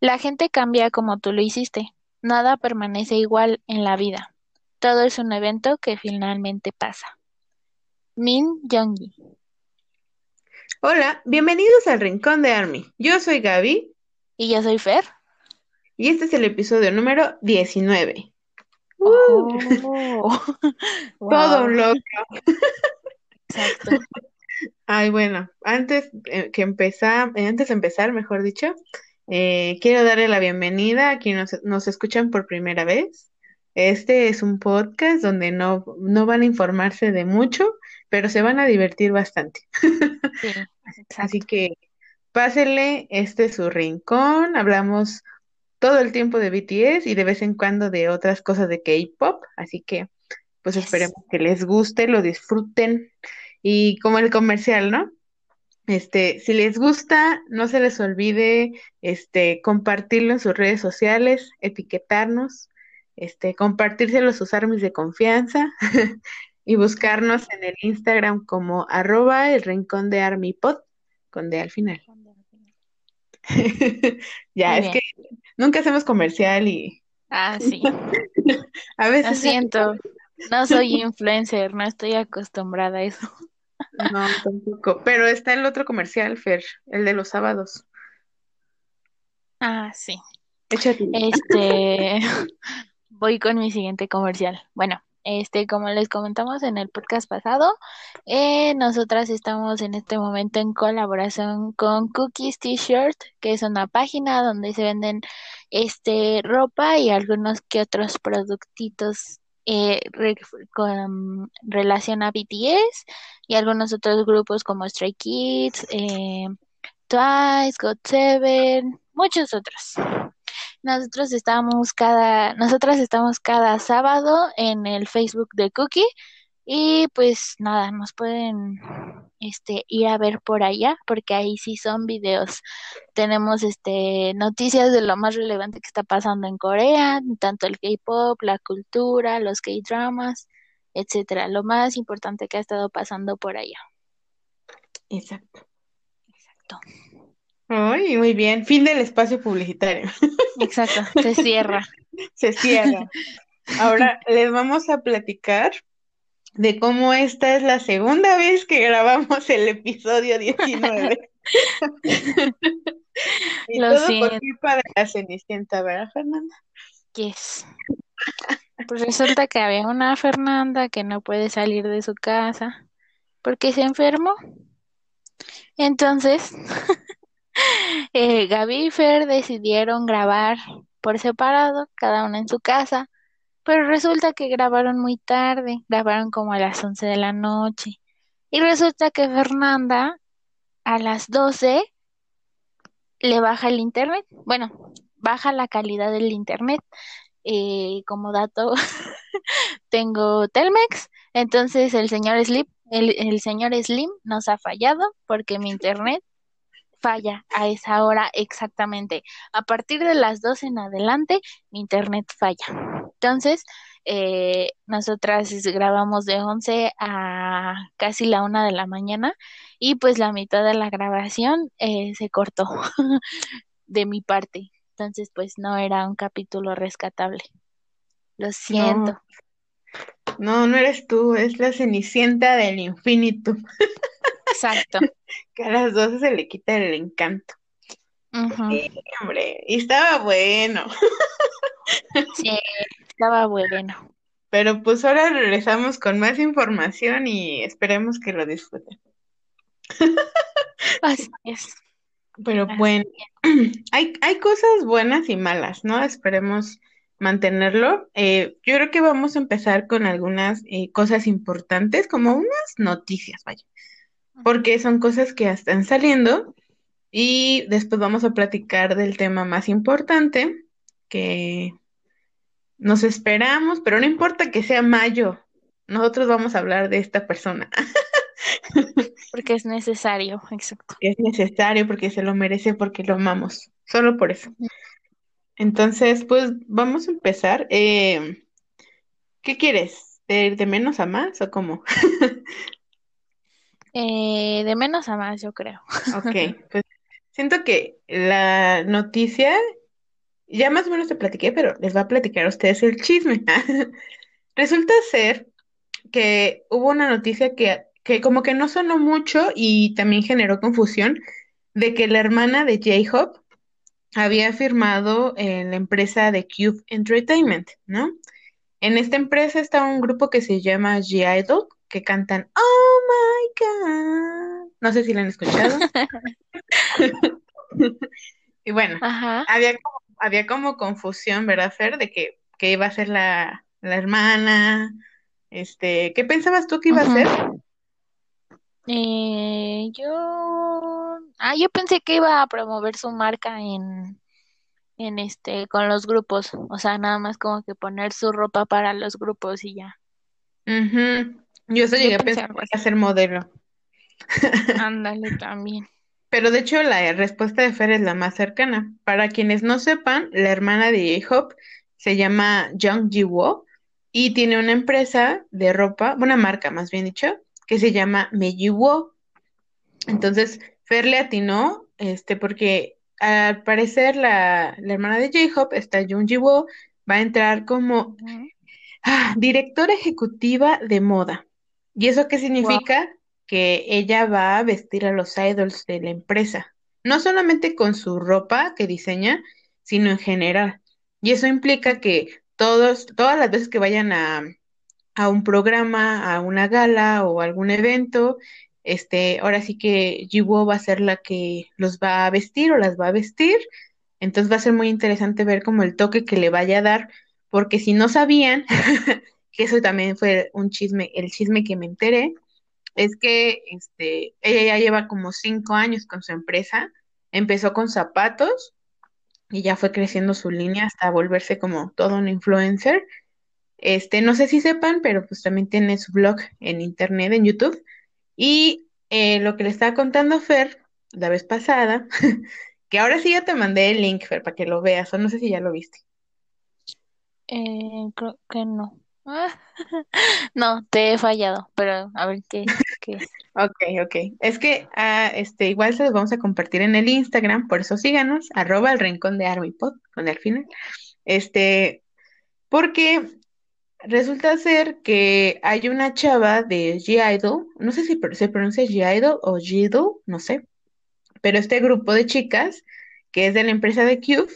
La gente cambia como tú lo hiciste. Nada permanece igual en la vida. Todo es un evento que finalmente pasa. Min Young-gi. Hola, bienvenidos al Rincón de Army. Yo soy Gaby Y yo soy Fer. y este es el episodio número 19. Oh, Todo wow, un logro. exacto. Ay, bueno, antes eh, que empezar, eh, antes de empezar, mejor dicho, eh, quiero darle la bienvenida a quienes nos, nos escuchan por primera vez. Este es un podcast donde no, no van a informarse de mucho, pero se van a divertir bastante. Sí, Así que pásenle, este es su rincón. Hablamos todo el tiempo de BTS y de vez en cuando de otras cosas de K-pop. Así que, pues Yes. esperemos que les guste, lo disfruten. Y como el comercial, ¿no? Este, si les gusta, no se les olvide, este, compartirlo en sus redes sociales, etiquetarnos, este, compartírselo a sus armies de confianza y buscarnos en el Instagram como arroba el rincón de ArmyPod con D al final. Ya, Muy es que nunca hacemos comercial y Ah, sí. a Lo veces siento. No soy influencer, no estoy acostumbrada a eso. No, tampoco. Pero está el otro comercial, Fer, el de los sábados. Ah, sí. Échate. Este, voy con mi siguiente comercial. Bueno, este, como les comentamos en el podcast pasado, eh, nosotras estamos en este momento en colaboración con Cookies T-Shirt, que es una página donde se venden este ropa y algunos que otros productitos eh, con relación a BTS y algunos otros grupos como Stray Kids, eh, Twice, GOT7, muchos otros. Nosotros estamos cada, nosotras estamos cada sábado en el Facebook de Cookie y pues nada, nos pueden este ir a ver por allá porque ahí sí son videos. Tenemos este noticias de lo más relevante que está pasando en Corea, tanto el K-pop, la cultura, los K-dramas, etcétera, lo más importante que ha estado pasando por allá. Exacto. Exacto. Ay, muy bien. Fin del espacio publicitario. Exacto, se cierra. Se cierra. Ahora les vamos a platicar de cómo esta es la segunda vez que grabamos el episodio 19. Y Lo todo por culpa de la Cenicienta, ¿verdad, Fernanda? Yes. Pues resulta que había una Fernanda que no puede salir de su casa porque se enfermó. Entonces, eh, Gaby y Fer decidieron grabar por separado, cada una en su casa, pero resulta que grabaron muy tarde, grabaron como a las 11 de la noche. Y resulta que Fernanda a las 12 le baja el internet. Bueno, baja la calidad del internet. Eh, como dato, tengo Telmex, entonces el señor Slim, el, el señor Slim nos ha fallado porque mi internet falla a esa hora exactamente. A partir de las 12 en adelante, mi internet falla. Entonces, eh, nosotras grabamos de 11 a casi la una de la mañana y pues la mitad de la grabación eh, se cortó de mi parte. Entonces, pues no era un capítulo rescatable. Lo siento. No, no, no eres tú, es la Cenicienta del infinito, Exacto. que a las 12 se le quita el encanto. Sí, hombre, y estaba bueno. Sí, estaba bueno. Pero pues ahora regresamos con más información y esperemos que lo disfruten. Así es. Pero bueno, hay, hay cosas buenas y malas, ¿no? Esperemos mantenerlo. Eh, yo creo que vamos a empezar con algunas eh, cosas importantes, como unas noticias, vaya, porque son cosas que ya están saliendo y después vamos a platicar del tema más importante que nos esperamos, pero no importa que sea mayo, nosotros vamos a hablar de esta persona. Porque es necesario, exacto. es necesario, porque se lo merece, porque lo amamos, solo por eso. Entonces, pues vamos a empezar. Eh, ¿qué quieres? ¿De, de menos a más o cómo? Eh, de menos a más, yo creo. Ok, pues siento que la noticia Ya más o menos te platiqué, pero les va a platicar a ustedes el chisme. Resulta ser que hubo una noticia que, que como que no sonó mucho y también generó confusión de que la hermana de J-Hope había firmado en la empresa de Cube Entertainment, ¿no? En esta empresa está un grupo que se llama G-Idol, que cantan Oh my God. No sé si lo han escuchado. Y bueno, Ajá. había como, había como confusión, ¿verdad, Fer? De que, que iba a ser la, la hermana. Este, ¿qué pensabas tú que iba a ser? Eh, yo, ah, yo pensé que iba a promover su marca en, en este, con los grupos, o sea, nada más como que poner su ropa para los grupos y ya. Ujú. Yo eso Yo llegué a pensar que iba a ser modelo. Ándale también. Pero de hecho la respuesta de Fer es la más cercana. Para quienes no sepan, la hermana de J-Hope se llama Jung Ji-woo y tiene una empresa de ropa, una marca más bien dicho, que se llama Meiji-Woo. Entonces, Fer le atinó, este, porque al parecer la, la hermana de J-Hope, esta Jung Ji-Woo, va a entrar como ah, directora ejecutiva de moda. ¿Y eso qué Wow. Que ella va a vestir a los idols de la empresa, no solamente con su ropa que diseña, sino en general. Y eso implica que todos, todas las veces que vayan a, a un programa, a una gala o algún evento, este, ahora sí que Jiwoo va a ser la que los va a vestir o las va a vestir. Entonces va a ser muy interesante ver como el toque que le vaya a dar, porque si no sabían, que eso también fue un chisme, el chisme que me enteré, es que este, ella ya lleva como cinco años con su empresa, empezó con zapatos y ya fue creciendo su línea hasta volverse como todo un influencer. Este, no sé si sepan, pero pues también tiene su blog en internet, en YouTube. Y eh, lo que le estaba contando Fer la vez pasada, que ahora sí ya te mandé el link, Fer, para que lo veas, o no sé si ya lo viste. Eh, creo que no. Ah, No, te he fallado, pero a ver qué, Ok, ok. Es que ah, este, igual se los vamos a compartir en el Instagram, por eso síganos, arroba el rincón de Armipod, con el final. Este, porque resulta ser que hay una chava de G-Idol, no sé si se pronuncia G-Idol o G-Idol, no sé, pero este grupo de chicas, que es de la empresa de Cube,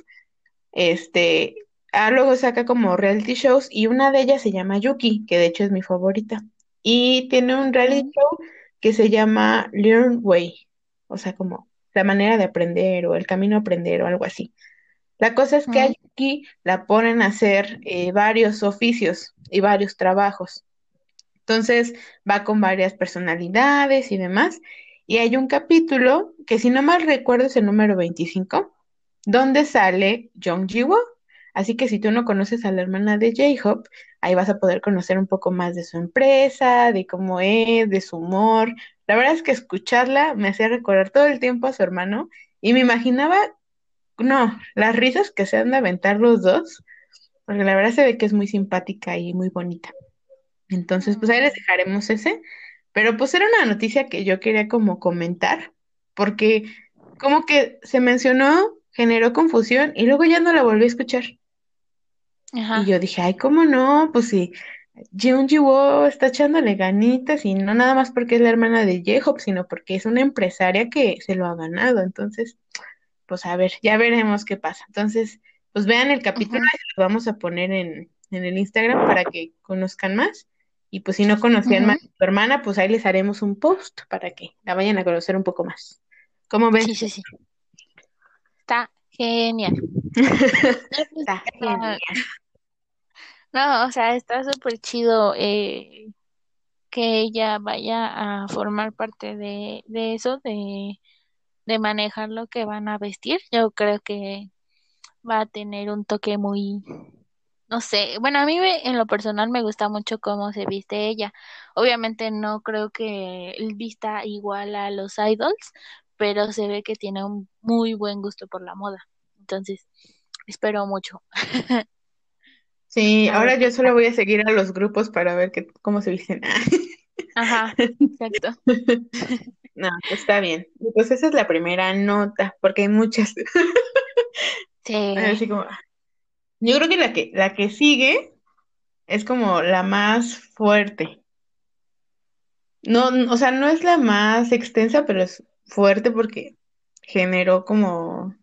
este, ah, luego saca como reality shows y una de ellas se llama Yuki, que de hecho es mi favorita. Y tiene un reality show que se llama Learn Way, o sea, como la manera de aprender o el camino a aprender o algo así. La cosa es que a Yuki la ponen a hacer eh, varios oficios y varios trabajos. Entonces va con varias personalidades y demás. Y hay un capítulo que, si no mal recuerdo, es el número 25 donde sale Jung Ji-woo. Así que si tú no conoces a la hermana de J-Hope, ahí vas a poder conocer un poco más de su empresa, de cómo es, de su humor. La verdad es que escucharla me hacía recordar todo el tiempo a su hermano y me imaginaba, no, las risas que se han de aventar los dos, porque la verdad se ve que es muy simpática y muy bonita. Entonces, pues ahí les dejaremos ese. Pero pues era una noticia que yo quería como comentar, porque como que se mencionó, generó confusión y luego ya no la volví a escuchar. Y Ajá. yo dije, ay, ¿cómo no? Pues sí, Jeon Ji-woo está echándole ganitas y no nada más porque es la hermana de J-Hope, sino porque es una empresaria que se lo ha ganado. Entonces, pues a ver, ya veremos qué pasa. Entonces, pues vean el capítulo ujú, y lo vamos a poner en, en el Instagram para que conozcan más. Y pues si no conocían más a tu hermana, pues ahí les haremos un post para que la vayan a conocer un poco más. ¿Cómo ves? Sí, sí, sí. Está genial. Está genial. No, o sea, está súper chido eh, que ella vaya a formar parte de, de eso, de, de manejar lo que van a vestir. Yo creo que va a tener un toque muy, no sé, bueno, a mí me- en lo personal me gusta mucho cómo se viste ella. Obviamente no creo que vista igual a los idols, pero se ve que tiene un muy buen gusto por la moda. Entonces, espero mucho. Sí, A ahora yo solo voy a seguir a los grupos para ver qué, cómo se visten. Ajá, exacto. No, está bien. Pues esa es la primera nota, porque hay muchas. Sí. Así como, yo creo que la que, la que sigue es como la más fuerte. No, o sea, no es la más extensa, pero es fuerte porque generó como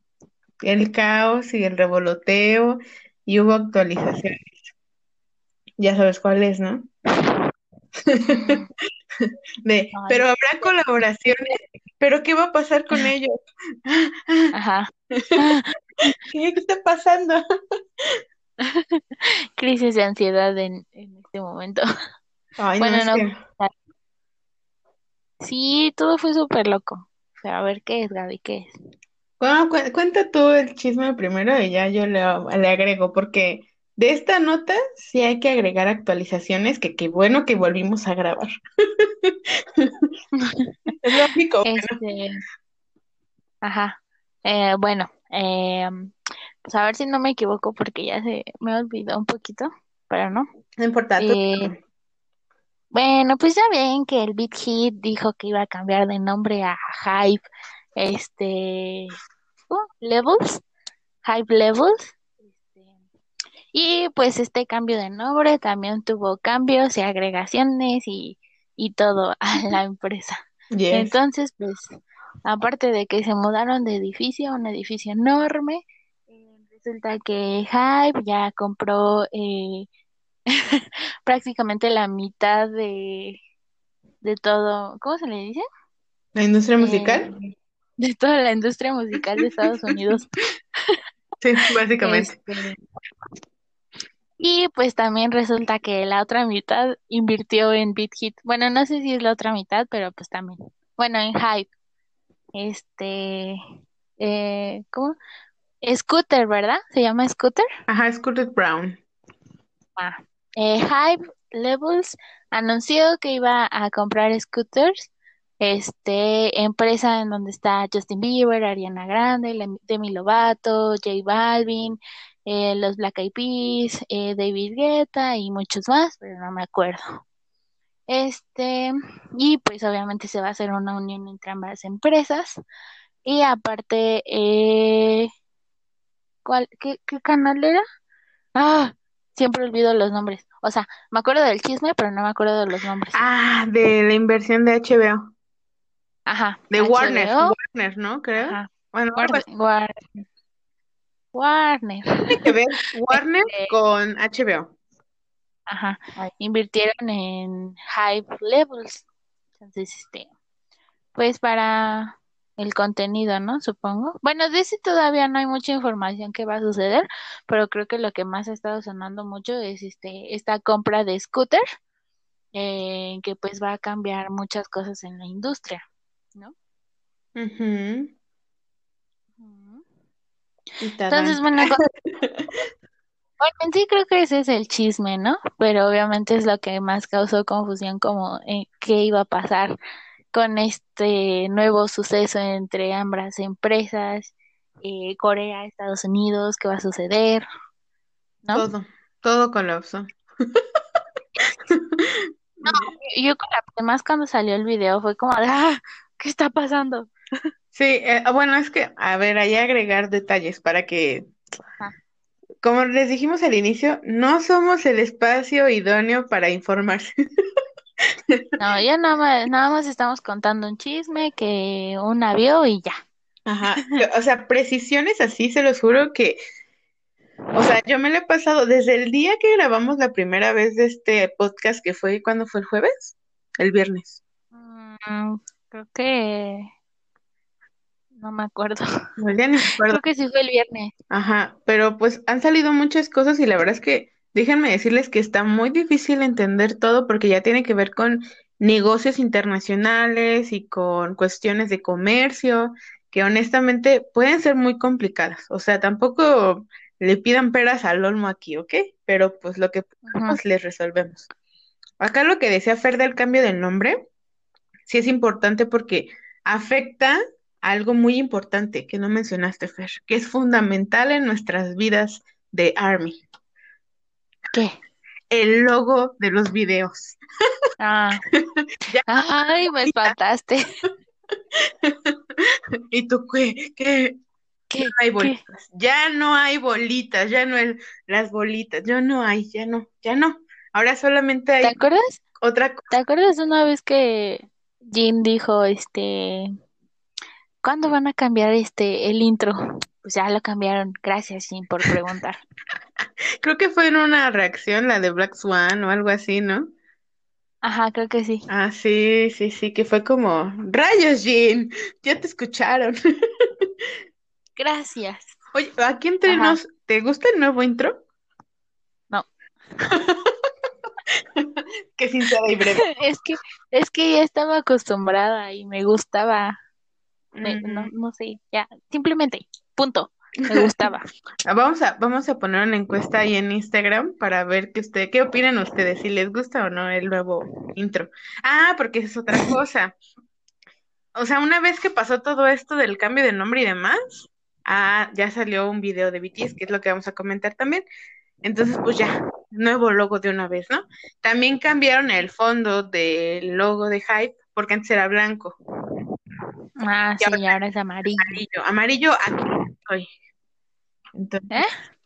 el caos y el revoloteo y hubo actualizaciones. Ya sabes cuál es, ¿no? De, pero habrá colaboraciones, pero ¿qué va a pasar con ellos? ajá. ¿Qué, está pasando? crisis de ansiedad en, en este momento. Ay, Bueno, no. que, Sí, todo fue súper loco. Pero a ver qué es, Gaby, qué es. Bueno, cu- cuenta tú el chisme primero y ya yo le, le agrego, porque de esta nota sí hay que agregar actualizaciones, que qué bueno que volvimos a grabar. Es. Este, ajá. Eh, bueno, eh, pues a ver si no me equivoco porque ya se me olvidó un poquito, pero no. No importa, tú- Eh, bueno, pues ya ven que el Big Hit dijo que iba a cambiar de nombre a Hype, este. Levels, Hype Levels. Este, y pues este cambio de nombre también tuvo cambios y agregaciones y, y todo a la empresa. Yes. Entonces, pues, aparte de que se mudaron de edificio a un edificio enorme, eh, resulta que Hype ya compró eh, prácticamente la mitad de, de todo, ¿cómo se le dice? La industria Eh, musical. De toda la industria musical de Estados Unidos. Sí, básicamente. Este, y pues también resulta que la otra mitad invirtió en BitHit. Bueno, no sé si es la otra mitad, pero pues también. Bueno, en Hype. Este, eh, ¿cómo? Scooter, ¿verdad? ¿Se llama Scooter? Ajá, Scooter Brown. Ah, eh, Hype Levels anunció que iba a comprar scooters, este, empresa en donde está Justin Bieber, Ariana Grande, Demi Lovato, J Balvin, eh, los Black Eyed Peas, eh, David Guetta y muchos más, pero no me acuerdo. Este, y pues obviamente se va a hacer una unión entre ambas empresas. Y aparte, eh, ¿cuál, qué, qué canal era? Ah, siempre olvido los nombres. O sea, me acuerdo del chisme, pero no me acuerdo de los nombres. Ah, de la inversión de HBO. Ajá, De Warner, HBO, Warner, ¿no? Creo. ajá, Bueno, Warner, así. War- Warner, tiene que ver Warner Este, con HBO. ajá, invirtieron en Hype Levels. Entonces, este, pues para el contenido, ¿no? Supongo. Bueno, de ese todavía no hay mucha información que va a suceder, pero creo que lo que más ha estado sonando mucho es este, esta compra de scooter, eh, que pues va a cambiar muchas cosas en la industria, ¿no? Y Entonces, bueno, bueno, en sí creo que ese es el chisme, ¿no? Pero obviamente es lo que más causó confusión como eh, qué iba a pasar con este nuevo suceso entre ambas empresas, eh, Corea, Estados Unidos, qué va a suceder, ¿no? Todo, todo colapsó. Yo con la además cuando salió el video fue como ah, ¿qué está pasando? Sí, eh, bueno, es que, a ver, que agregar detalles para que, Ajá. como les dijimos al inicio, no somos el espacio idóneo para informarse. No, ya nada más, nada más estamos contando un chisme que una vio y ya. Ajá, o sea, precisiones así, se los juro que, o sea, yo me lo he pasado desde el día que grabamos la primera vez de este podcast, que fue, ¿cuándo fue el jueves? El viernes. Mm, creo que no me acuerdo. No, ya ni me acuerdo. Creo que sí fue el viernes. Ajá, pero pues han salido muchas cosas y la verdad es que déjenme decirles que está muy difícil entender todo porque ya tiene que ver con negocios internacionales y con cuestiones de comercio que honestamente pueden ser muy complicadas. O sea, tampoco le pidan peras al olmo aquí, ¿ok? Pero pues lo que Ujú. podamos les resolvemos. Acá lo que decía Fer del cambio del nombre, sí es importante porque afecta a algo muy importante que no mencionaste, Fer, que es fundamental en nuestras vidas de Army, ¿Qué? el logo de los videos. Ah, Ya, ay, me espantaste. ¿y tú qué? ¿Qué? ¿Qué? no hay ¿Qué? bolitas, ya no hay bolitas, ya no hay las bolitas, ya no hay, ya no, ya no. Ahora solamente ¿Te hay acuerdas? otra cosa. ¿Te acuerdas una vez que Jin dijo, este, ¿cuándo van a cambiar este el intro? Pues ya lo cambiaron. Gracias, Jin, por preguntar. Creo que fue en una reacción, la de Black Swan o algo así, ¿no? Ajá, creo que sí. Ah, sí, sí, sí, que fue como, rayos, Jean, ya te escucharon. Gracias. Oye, aquí entre Ajá. nos, ¿te gusta el nuevo intro? No. Qué sincera y breve. Es que, es que ya estaba acostumbrada y me gustaba. Me- no, Mm, no sé, ya, simplemente, punto. Me gustaba. Vamos a, vamos a poner una encuesta ahí en Instagram para ver que usted, qué opinan ustedes, si les gusta o no el nuevo intro. Ah, porque esa es otra cosa. O sea, una vez que pasó todo esto del cambio de nombre y demás, ah, ya salió un video de BTS, que es lo que vamos a comentar también. Entonces, pues ya, nuevo logo de una vez, ¿no? También cambiaron el fondo del logo de Hype, porque antes era blanco. Ah, Y sí, ahora ahora es amarillo. amarillo. Amarillo, aquí estoy. Entonces, ¿Eh?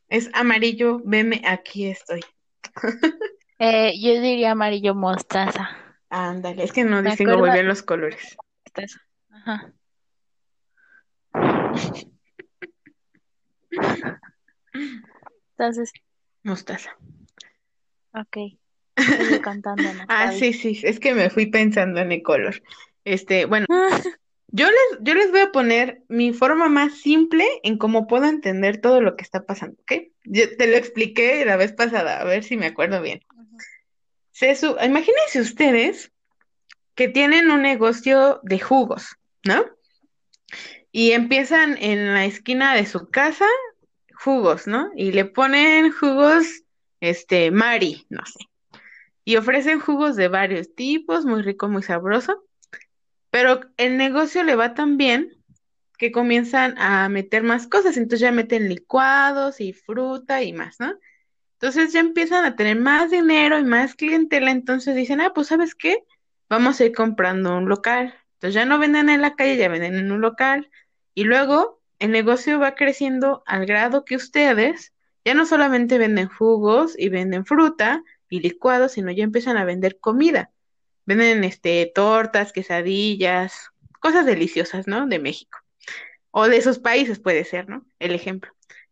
es amarillo, veme, aquí estoy. Eh, yo diría amarillo mostaza. Ándale, es que no distingo muy bien los colores. Mostaza. Ajá. Entonces, Mostaza. Ok. Sigue cantando. Ah, sí, sí, es que me fui pensando en el color. Este, bueno, yo les, yo les voy a poner mi forma más simple en cómo puedo entender todo lo que está pasando, ¿ok? Yo te lo expliqué la vez pasada, a ver si me acuerdo bien. Se su- Imagínense ustedes que tienen un negocio de jugos, ¿no? Y empiezan en la esquina de su casa jugos, ¿no? Y le ponen jugos, este, Mari, no sé. Y ofrecen jugos de varios tipos, muy rico, muy sabroso. Pero el negocio le va tan bien que comienzan a meter más cosas. Entonces ya meten licuados y fruta y más, ¿no? Entonces ya empiezan a tener más dinero y más clientela. Entonces dicen, ah, pues ¿sabes qué? Vamos a ir comprando un local. Entonces ya no venden en la calle, ya venden en un local. Y luego el negocio va creciendo al grado que ustedes ya no solamente venden jugos y venden fruta y licuados, sino ya empiezan a vender comida. Venden este tortas, quesadillas, cosas deliciosas, ¿no? De México. O de esos países puede ser, ¿no? El ejemplo.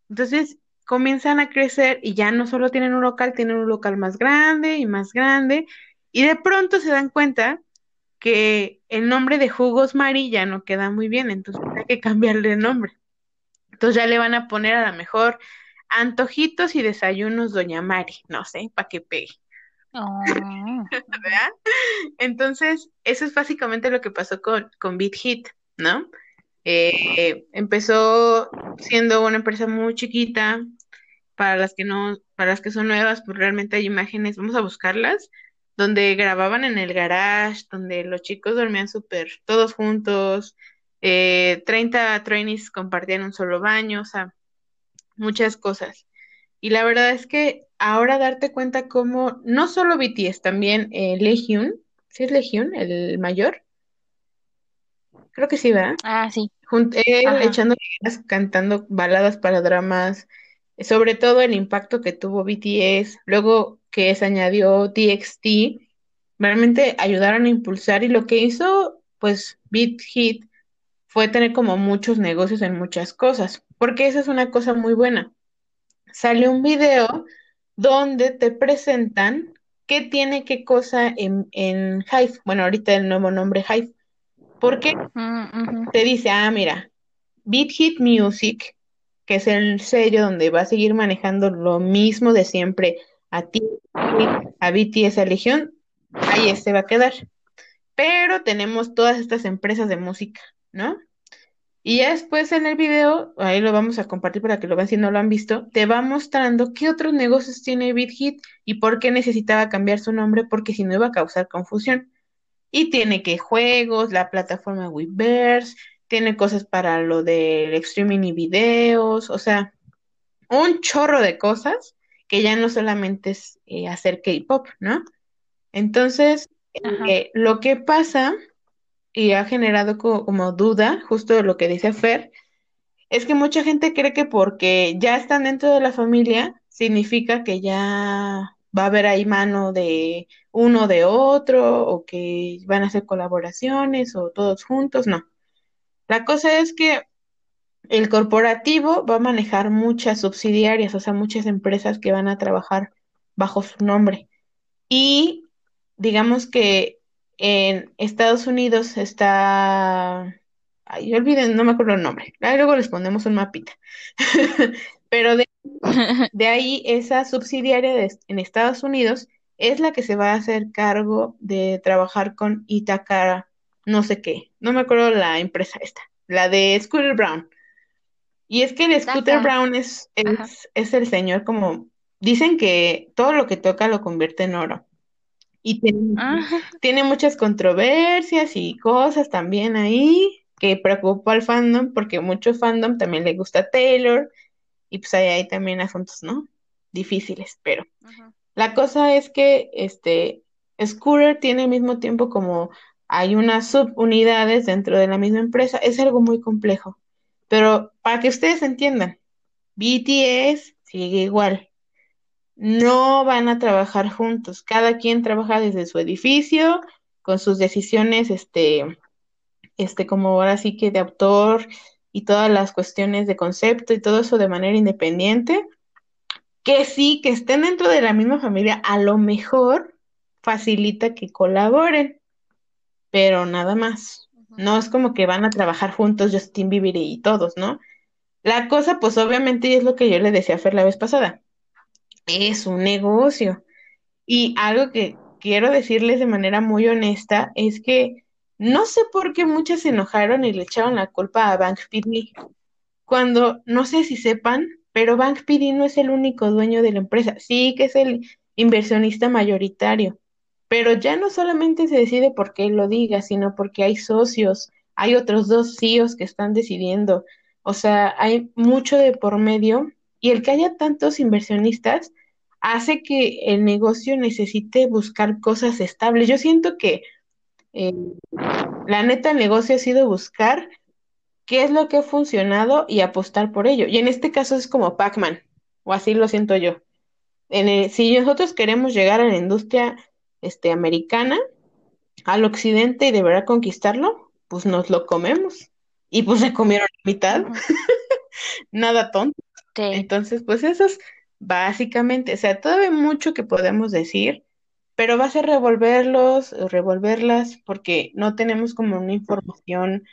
Entonces comienzan a crecer y ya no solo tienen un local, tienen un local más grande y más grande. Y de pronto se dan cuenta que el nombre de Jugos Mari ya no queda muy bien, entonces hay que cambiarle el nombre. Entonces ya le van a poner a lo mejor antojitos y desayunos Doña Mari, no sé, para que pegue. Oh, ¿verdad? Entonces, eso es básicamente lo que pasó con, con Beat Hit, ¿no? Eh, empezó siendo una empresa muy chiquita, para las que no, para las que son nuevas, pues realmente hay imágenes, vamos a buscarlas, donde grababan en el garage, donde los chicos dormían súper todos juntos, eh, 30 trainees compartían un solo baño, o sea, muchas cosas. Y la verdad es que ahora darte cuenta cómo, no solo BTS, también eh, Legion, ¿sí es Legion, el mayor? Creo que sí, ¿verdad? ah, sí. Junt- él Ajá. echando cantando baladas para dramas, sobre todo el impacto que tuvo BTS, luego que se añadió TXT, realmente ayudaron a impulsar y lo que hizo, pues, Beat Hit fue tener como muchos negocios en muchas cosas, porque esa es una cosa muy buena. Sale un video donde te presentan qué tiene qué cosa en, en Hive, bueno, ahorita el nuevo nombre Hive, porque te dice, ah, mira, Beat Hit Music, que es el sello donde va a seguir manejando lo mismo de siempre a ti, a BTS, a Legión, ahí este va a quedar. Pero tenemos todas estas empresas de música, ¿no? Y ya después en el video, ahí lo vamos a compartir para que lo vean si no lo han visto, te va mostrando qué otros negocios tiene Beat Hit y por qué necesitaba cambiar su nombre, porque si no iba a causar confusión. Y tiene que juegos, la plataforma Weverse, tiene cosas para lo del streaming y videos, o sea, un chorro de cosas que ya no solamente es eh, hacer K-pop, ¿no? Entonces, eh, lo que pasa y ha generado co- como, duda, justo lo que dice Fer, Es que mucha gente cree que porque ya están dentro de la familia, significa que ya va a haber ahí mano de uno de otro, o que van a hacer colaboraciones, o todos juntos, no. La cosa es que el corporativo va a manejar muchas subsidiarias, o sea, muchas empresas que van a trabajar bajo su nombre. Y digamos que en Estados Unidos está, ay, olviden, no me acuerdo el nombre, Ahí luego les ponemos un mapita. Pero de, de ahí esa subsidiaria de- en Estados Unidos es la que se va a hacer cargo de trabajar con Itacara, no sé qué, no me acuerdo la empresa esta, la de Scooter Brown. Y es que el Scooter. Brown es, es, es el señor como, dicen que todo lo que toca lo convierte en oro. Y tiene, Ajá. tiene muchas controversias y cosas también ahí que preocupa al fandom porque mucho fandom también le gusta Taylor y pues ahí hay también asuntos, ¿no? Difíciles, pero la cosa es que este Scooter tiene al mismo tiempo como hay unas subunidades dentro de la misma empresa, es algo muy complejo. Pero para que ustedes entiendan, BTS sigue igual. No van a trabajar juntos. Cada quien trabaja desde su edificio, con sus decisiones, este, este, como ahora sí que de autor y todas las cuestiones de concepto y todo eso de manera independiente. Que sí, que estén dentro de la misma familia, a lo mejor facilita que colaboren, pero nada más. No es como que van a trabajar juntos Justin Bieber y todos, ¿no? La cosa, pues obviamente, y es lo que yo le decía a Fer la vez pasada, es un negocio. Y algo que quiero decirles de manera muy honesta es que no sé por qué muchas se enojaron y le echaron la culpa a Bank PD, cuando no sé si sepan, pero Bank PD no es el único dueño de la empresa, sí que es el inversionista mayoritario, pero ya no solamente se decide porque él lo diga, sino porque hay socios, hay otros dos CEOs que están decidiendo, o sea, hay mucho de por medio. Y el que haya tantos inversionistas hace que el negocio necesite buscar cosas estables. Yo siento que eh, la neta el negocio ha sido buscar qué es lo que ha funcionado y apostar por ello. Y en este caso es como Pac-Man, o así lo siento yo. En el- si nosotros queremos llegar a la industria este, americana, al occidente y de verdad conquistarlo, pues nos lo comemos. Y pues se comieron la mitad, nada tonto. Sí. Entonces, pues eso es básicamente, o sea, todavía hay mucho que podemos decir, pero va a ser revolverlos, revolverlas, porque no tenemos como una información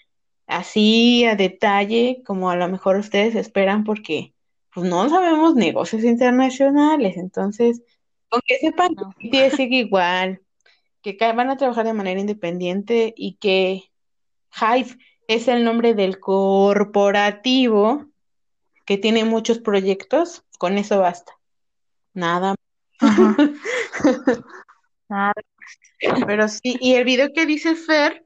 así a detalle como a lo mejor ustedes esperan, porque pues no sabemos negocios internacionales. Entonces, con que sepan No. que sigue igual, que van a trabajar de manera independiente y que Hive es el nombre del corporativo que tiene muchos proyectos, con eso basta. Nada Ajá. Nada. Pero sí, y el video que dice Fer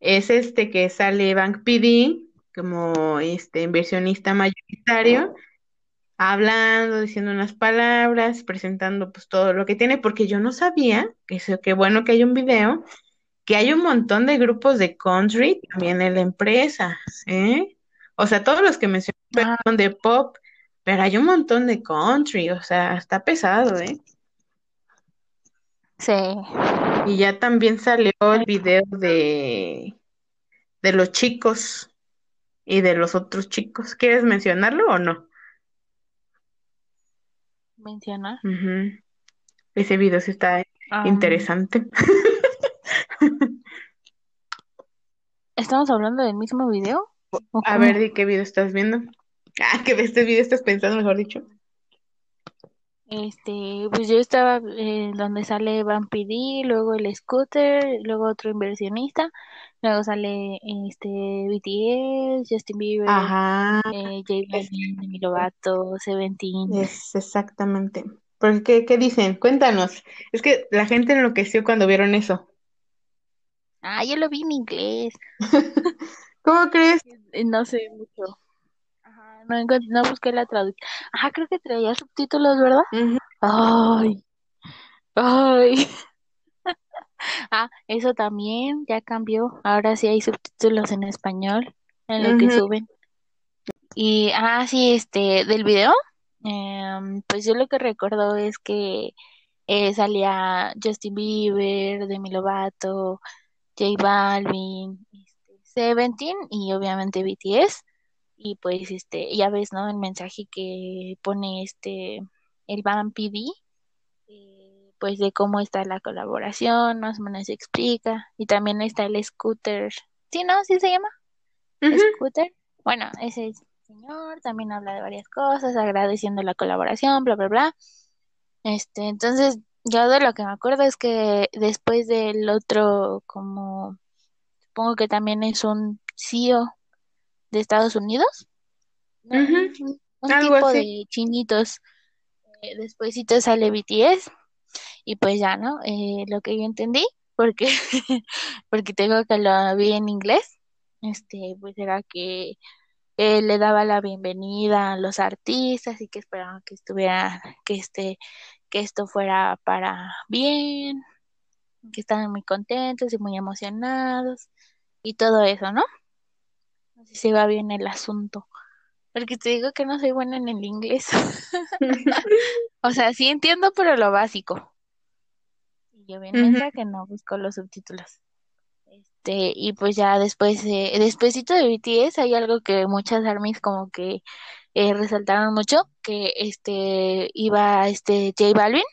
es este que sale Bank PD como este inversionista mayoritario, hablando, diciendo unas palabras, presentando pues todo lo que tiene, porque yo no sabía, que eso, qué bueno que hay un video, que hay un montón de grupos de country también en la empresa, ¿eh? O sea, todos los que mencioné Ah, son de pop, pero hay un montón de country, o sea, está pesado, ¿eh? sí. Y ya también salió el video de, de los chicos y de los otros chicos. ¿Quieres mencionarlo o no? Mencionar. Ese video sí está Am, interesante. ¿estamos hablando del mismo video? ¿O A ver, ¿de qué video estás viendo? Ah, de este video estás pensando, mejor dicho. Este, pues yo estaba eh, donde sale Van PD, luego el Scooter, luego otro inversionista, luego sale este BTS, Justin Bieber, Ajá, eh, J Balvin, Demi Lovato, Seventeen. es exactamente. ¿Por qué, qué dicen? Cuéntanos. Es que la gente enloqueció cuando vieron eso. Ah, yo lo vi en inglés. ¿Cómo crees? Eh, No sé mucho. Ajá, no, no busqué la traducción. Ajá, creo que traía subtítulos, ¿verdad? Ay, ay. Ah, eso también ya cambió. Ahora sí hay subtítulos en español en lo que suben. Y, ah, sí, este, del video, em, pues yo lo que recuerdo es que eh, salía Justin Bieber, Demi Lovato, J Balvin, Seventeen y obviamente BTS. Y pues, este, ya ves, ¿no? El mensaje que pone este, el Van PD, eh, pues de cómo está la colaboración, más o menos explica. Y también está el scooter, ¿sí, no? ¿Sí se llama? Ujú, Scooter. Bueno, ese señor también habla de varias cosas, agradeciendo la colaboración, bla, bla, bla. Este, entonces, yo de lo que me acuerdo es que después del otro, como, supongo que también es un CEO de Estados Unidos, Un, Algo tipo así. de chinitos. Eh, despuésito sale BTS y pues ya, ¿no? Eh, lo que yo entendí, porque, porque tengo que lo vi en inglés, este, pues era que él le daba la bienvenida a los artistas y que esperaban que estuviera, que este, que esto fuera para bien, que estaban muy contentos y muy emocionados y todo eso, ¿no? No sé si va bien el asunto, porque te digo que no soy buena en el inglés. O sea, sí entiendo, pero lo básico. Y yo bien Ujú. mensa que no busco los subtítulos. Este, y pues ya después, eh, despuésito de BTS hay algo que muchas armies como que eh, resaltaron mucho, que este iba este J Balvin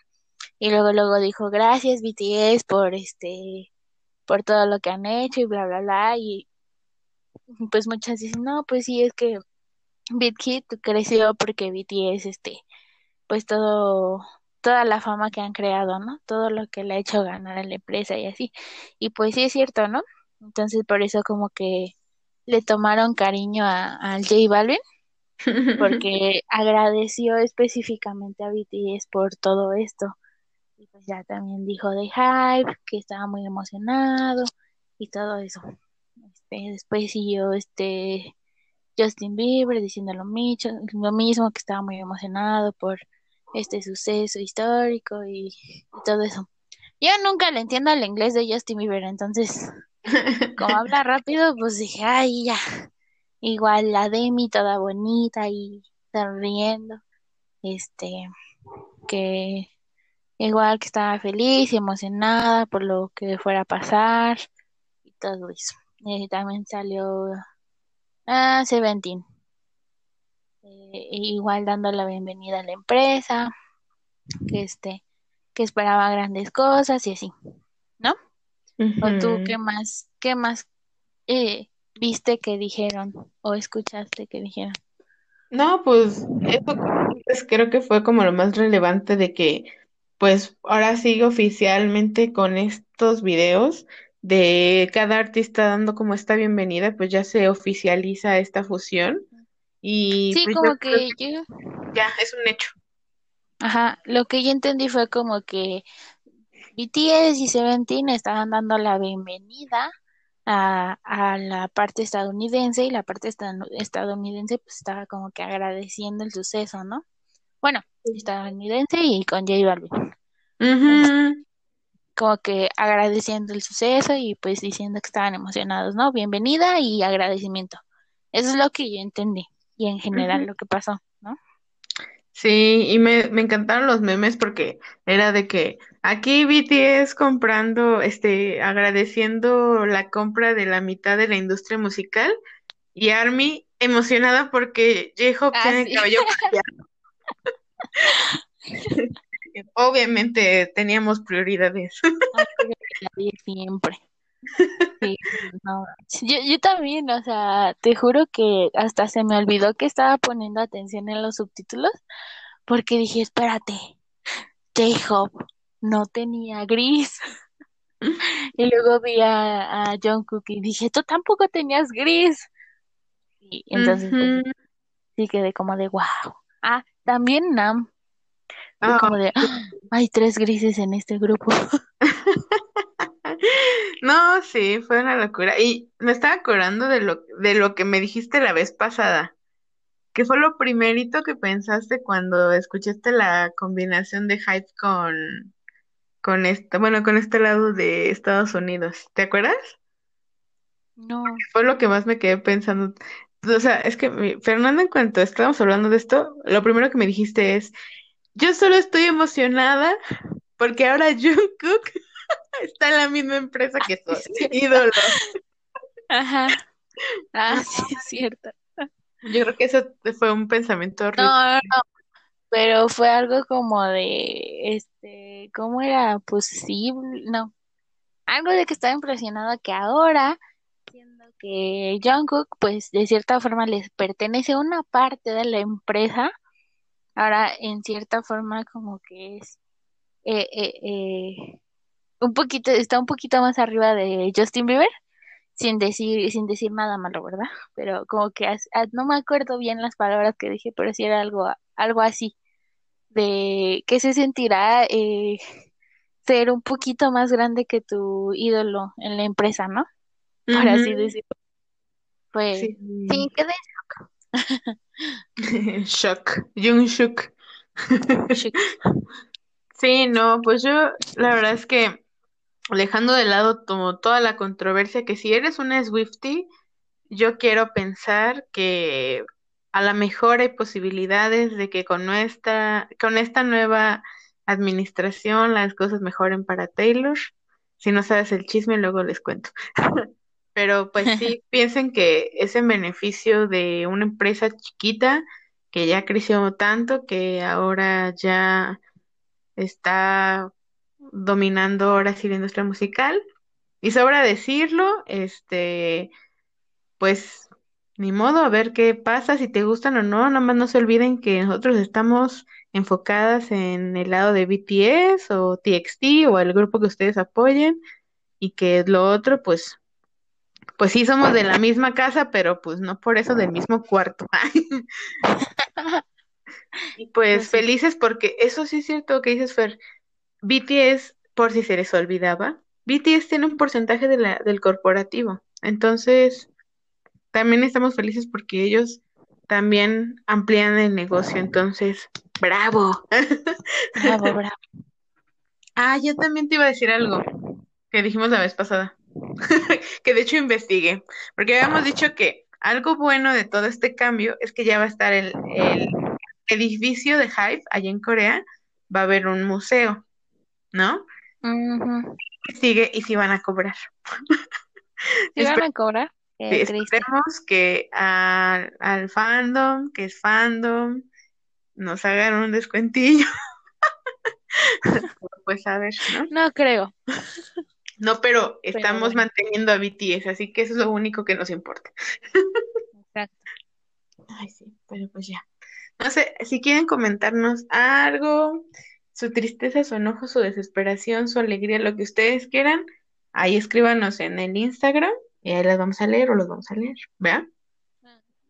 y luego luego dijo gracias BTS por este por todo lo que han hecho y bla bla bla y pues muchas dicen no pues sí es que Big Hit creció porque BTS este pues todo toda la fama que han creado no todo lo que le ha hecho ganar a la empresa y así y pues sí es cierto no entonces por eso como que le tomaron cariño a, al J Balvin porque agradeció específicamente a BTS por todo esto pues ya también dijo de Hype, que estaba muy emocionado y todo eso. Este, después siguió este Justin Bieber diciendo lo, micho, lo mismo, que estaba muy emocionado por este suceso histórico y, y todo eso. Yo nunca le entiendo el inglés de Justin Bieber, entonces, como habla rápido, pues dije, ay, ya. Igual la Demi toda bonita y sonriendo, este, que Igual que estaba feliz y emocionada por lo que fuera a pasar y todo eso. Eh, también salió ah, Seventeen, eh, igual dando la bienvenida a la empresa, que este, que esperaba grandes cosas y así, ¿no? ¿O tú qué más, qué más eh, viste que dijeron o escuchaste que dijeron? No, pues eso dices creo que fue como lo más relevante de que, pues ahora sigue oficialmente con estos videos de cada artista dando como esta bienvenida, pues ya se oficializa esta fusión y Sí, pues como que que yo, ya es un hecho. ajá, lo que yo entendí fue como que BTS y Seventeen estaban dando la bienvenida a, a la parte estadounidense y la parte estadounidense pues estaba como que agradeciendo el suceso, ¿no? Bueno, estadounidense y con J Balvin. Como que agradeciendo el suceso y pues diciendo que estaban emocionados, ¿no? Bienvenida y agradecimiento. Eso es lo que yo entendí y en general lo que pasó, ¿no? Sí, y me, me encantaron los memes porque era de que aquí BTS comprando, este, agradeciendo la compra de la mitad de la industria musical y ARMY emocionada porque J-Hope Ah, tiene el cabello. Obviamente teníamos prioridades. Siempre. Sí, no. Yo, yo también, o sea, te juro que hasta se me olvidó que estaba poniendo atención en los subtítulos porque dije, espérate, J-Hope no tenía gris. Y luego vi a, a Jungkook y dije, tú tampoco tenías gris. Y entonces, pues sí quedé como de, wow. Ah, también Nam, Ah, como de, "Ah, hay tres grises en este grupo. No, sí, fue una locura. Y me estaba acordando de lo, de lo que me dijiste la vez pasada. ¿Qué fue lo primerito que pensaste cuando escuchaste la combinación de Hype con, con este, bueno, con este lado de Estados Unidos? ¿Te acuerdas? No, Fue lo que más me quedé pensando. O sea, es que mi- Fernanda, en cuanto estábamos hablando de esto, lo primero que me dijiste es, yo solo estoy emocionada porque ahora Jungkook está en la misma empresa que cierto. ídolo. Ajá. Ah, sí, es cierto. Yo creo que eso fue un pensamiento horrible. No, no, no, pero fue algo como de, este, ¿cómo era posible? No, algo de que estaba impresionado que ahora, que Jungkook, pues de cierta forma les pertenece una parte de la empresa, ahora en cierta forma como que es eh, eh, eh, un poquito, está un poquito más arriba de Justin Bieber, sin decir, sin decir nada malo, ¿verdad? Pero como que no me acuerdo bien las palabras que dije, pero sí era algo, algo así, de que se sentirá eh, ser un poquito más grande que tu ídolo en la empresa, ¿no? Por así Ujú, decirlo. Pues Sí. sí, quedé Shock. Jungkook. shook. Sí, no, pues yo la verdad es que dejando de lado como toda la controversia que si eres una Swiftie, yo quiero pensar que a lo mejor hay posibilidades de que con nuestra, con esta nueva administración las cosas mejoren para Taylor. Si no sabes el chisme, luego les cuento. Pero pues sí, piensen que es en beneficio de una empresa chiquita que ya creció tanto que ahora ya está dominando ahora sí la industria musical. Y sobra decirlo, este, pues ni modo, a ver qué pasa, si te gustan o no, nada más no se olviden que nosotros estamos enfocadas en el lado de BTS o TXT o el grupo que ustedes apoyen y que lo otro, pues, pues sí somos de la misma casa, pero pues no por eso del mismo cuarto. Y pues Pues felices porque eso sí es cierto que dices, Fer, BTS, por si se les olvidaba, BTS tiene un porcentaje de la, del corporativo. Entonces, también estamos felices porque ellos también amplían el negocio. Entonces, bravo. Bravo, bravo. Ah, yo también te iba a decir algo que dijimos la vez pasada, que de hecho investigué, porque habíamos dicho que algo bueno de todo este cambio es que ya va a estar el, el edificio de Hive allá en Corea, va a haber un museo, ¿no? Sigue y si van a cobrar. ¿Sí van a cobrar? Sí, esperemos que al, al fandom, que es fandom, nos hagan un descuentillo. Pues a ver, ¿no? No creo. No, pero estamos manteniendo a BTS, así que eso es lo único que nos importa. Exacto. Ay, sí, pero pues ya. No sé, si quieren comentarnos algo, su tristeza, su enojo, su desesperación, su alegría, lo que ustedes quieran, ahí escríbanos en el Instagram y ahí las vamos a leer o los vamos a leer, ¿vea?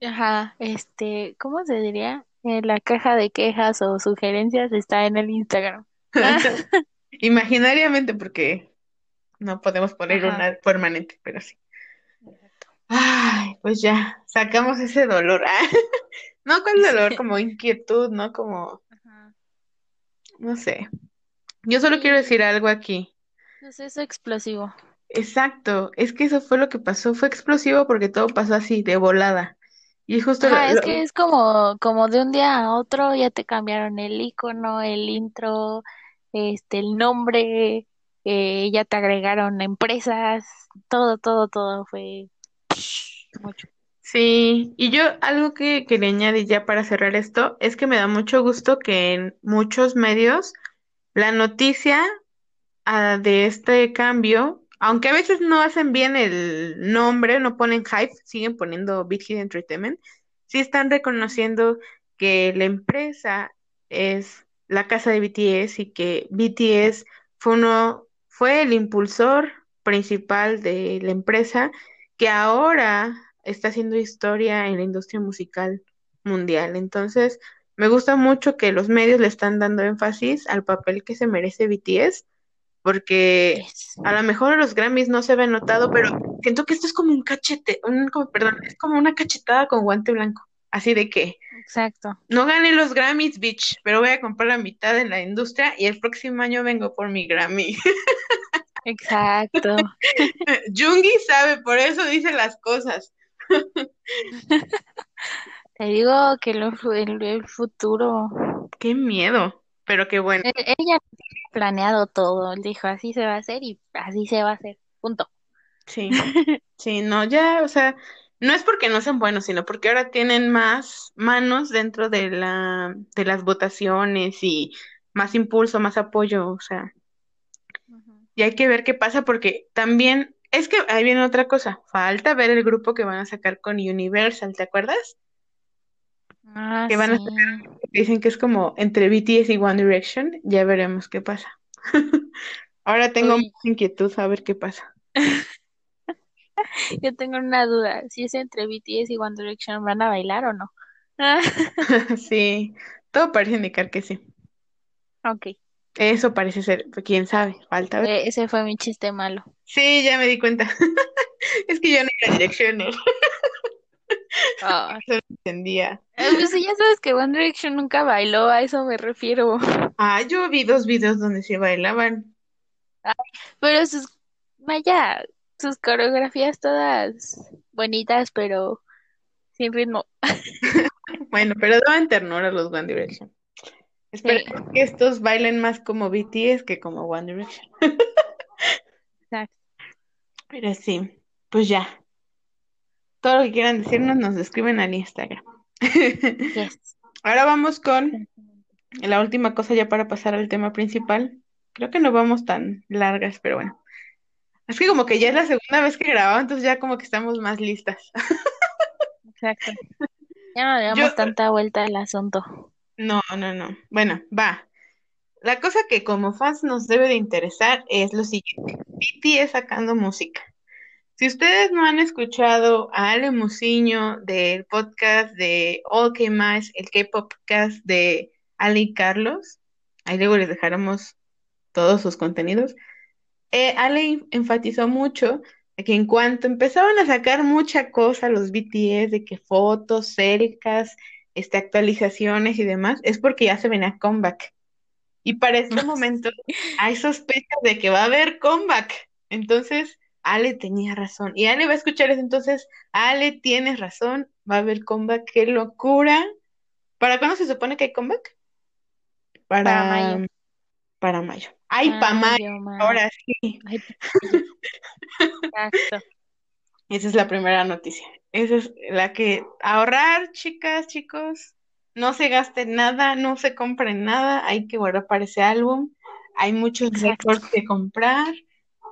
Ajá, este, ¿cómo se diría? Eh, la caja de quejas o sugerencias está en el Instagram. Imaginariamente, porque no podemos poner Ajá. una permanente, pero sí. Ay, pues ya, sacamos ese dolor. Ah, No, ¿cuál dolor? Como inquietud, ¿no? Como, Ajá. no sé. Yo solo quiero decir algo aquí. proceso explosivo. Exacto, es que eso fue lo que pasó, fue explosivo porque todo pasó así, de volada. Y justo lo, Ajá, es lo- que es como, como de un día a otro ya te cambiaron el icono, el intro, este, el nombre, eh, ya te agregaron empresas, todo, todo, todo fue mucho. Sí, y yo algo que quería añadir ya para cerrar esto es que me da mucho gusto que en muchos medios la noticia ah, de este cambio, aunque a veces no hacen bien el nombre, no ponen Hype, siguen poniendo Big Hit Entertainment, sí están reconociendo que la empresa es la casa de BTS y que BTS fue uno, fue el impulsor principal de la empresa que ahora está haciendo historia en la industria musical mundial. Entonces, me gusta mucho que los medios le están dando énfasis al papel que se merece BTS porque a lo mejor los Grammys no se ven notado, pero siento que esto es como un cachete, un, como, perdón, es como una cachetada con guante blanco. Así de que Exacto. no gané los Grammys, bitch, pero voy a comprar la mitad en la industria y el próximo año vengo por mi Grammy. Exacto. Jungi sabe, por eso dice las cosas. Te digo que lo- el, el futuro. Qué miedo, pero qué bueno. e- Ella tiene planeado todo. Él dijo, así se va a hacer y así se va a hacer. Punto. Sí, sí, no, ya, o sea, no es porque no sean buenos, sino porque ahora tienen más manos dentro de la, de las votaciones y más impulso, más apoyo, o sea, y hay que ver qué pasa porque también, es que ahí viene otra cosa, falta ver el grupo que van a sacar con Universal, ¿te acuerdas? Ah, Que van a sí. Dicen que es como entre BTS y One Direction, ya veremos qué pasa. Ahora tengo Uy, más inquietud a ver qué pasa. yo tengo una duda. Si es entre BTS y One Direction, ¿van a bailar o no? Sí, todo parece indicar que sí. ok. Eso parece ser, quién sabe, falta ver. Eh, ese fue mi chiste malo. Sí, ya me di cuenta. Es que yo no era Directioner, Ah, no entendía. eh, pues sí, ya sabes que One Direction nunca bailó, a eso me refiero. Ah, yo vi dos videos donde se bailaban. Pero sus, vaya, sus coreografías todas bonitas, pero sin ritmo. Bueno, pero daban ternura los One Direction. Sí, Esperemos que estos bailen más como BTS que como One Direction. exacto. Pero sí, pues ya. Todo lo que quieran decirnos nos escriben al Instagram. Yes. Ahora vamos con la última cosa ya para pasar al tema principal. Creo que no vamos tan largas, pero bueno. Es que como que ya es la segunda vez que grabamos, entonces ya como que estamos más listas. Exacto. Ya no le Yo, damos tanta vuelta al asunto. no, no, no. Bueno, va. La cosa que como fans nos debe de interesar es lo siguiente. BTS sacando música. Si ustedes no han escuchado a Ale Musiño del podcast de All K-Más, el K-Popcast de Ale y Carlos, ahí luego les dejaremos todos sus contenidos. Eh, Ale enfatizó mucho que en cuanto empezaban a sacar mucha cosa los BTS, de que fotos, cercas, este, actualizaciones y demás, es porque ya se venía comeback. Y para este momento hay sospechas de que va a haber comeback. Entonces, Ale tenía razón. Y Ale va a escuchar eso. Entonces, Ale, tienes razón. Va a haber comeback. ¡Qué locura! ¿Para cuándo se supone que hay comeback? Para Para, mayo. para mayo. ¡Ay, para mayo! Mayo, mayo. Ahora sí. Ay. Exacto. Esa es la primera noticia. Esa es la que ahorrar, chicas, chicos. No se gaste nada, no se compren nada. Hay que guardar para ese álbum. Hay muchos récords que comprar.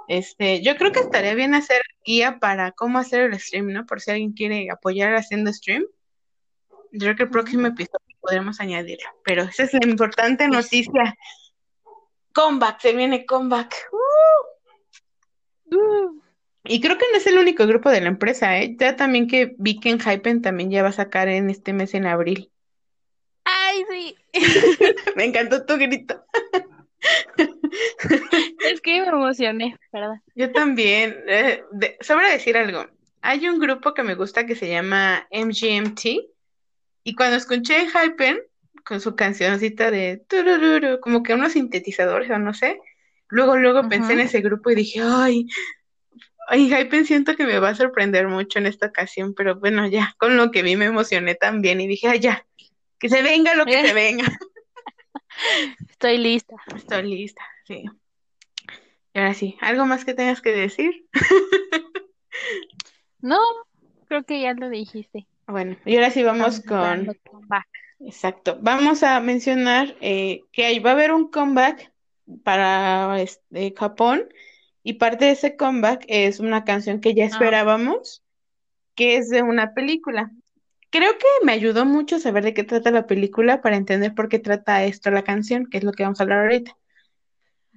Este, yo creo que estaría bien hacer guía para cómo hacer el stream, ¿no? Por si alguien quiere apoyar haciendo stream. Yo creo que el próximo episodio podremos añadirlo. Pero esa es la importante noticia. Comeback, se viene comeback. Uh, Y creo que no es el único grupo de la empresa, ¿eh? Ya también que vi que en Hypen también ya va a sacar en este mes en abril. Ay, sí. Me encantó tu grito. Es que me emocioné, ¿verdad? Yo también. Eh, de- sobra decir algo. Hay un grupo que me gusta que se llama MGMT. Y cuando escuché Hypen con su cancioncita de turururu, como que unos sintetizadores o no sé, luego, luego pensé en ese grupo y dije, ay, ay, Hypen siento que me va a sorprender mucho en esta ocasión, pero bueno, ya, con lo que vi me emocioné también y dije, ay, ya, que se venga lo que se venga. Estoy lista. Estoy lista, sí. Y ahora sí, ¿algo más que tengas que decir? No, creo que ya lo dijiste. Bueno, y ahora sí vamos con. Exacto, vamos a mencionar eh, que ahí va a haber un comeback para este, Japón y parte de ese comeback es una canción que ya Ah, esperábamos, que es de una película. Creo que me ayudó mucho saber de qué trata la película para entender por qué trata esto la canción, que es lo que vamos a hablar ahorita.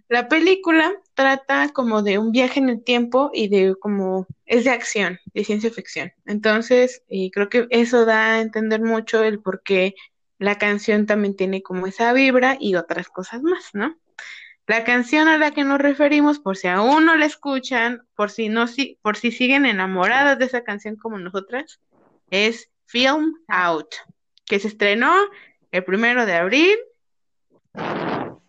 La película trata como de un viaje en el tiempo y de como es de acción, de ciencia ficción. Entonces, eh, creo que eso da a entender mucho el por qué la canción también tiene como esa vibra y otras cosas más, ¿no? La canción a la que nos referimos, por si aún no la escuchan, por si no si, por si siguen enamoradas de esa canción como nosotras, es Film Out, que se estrenó el primero de abril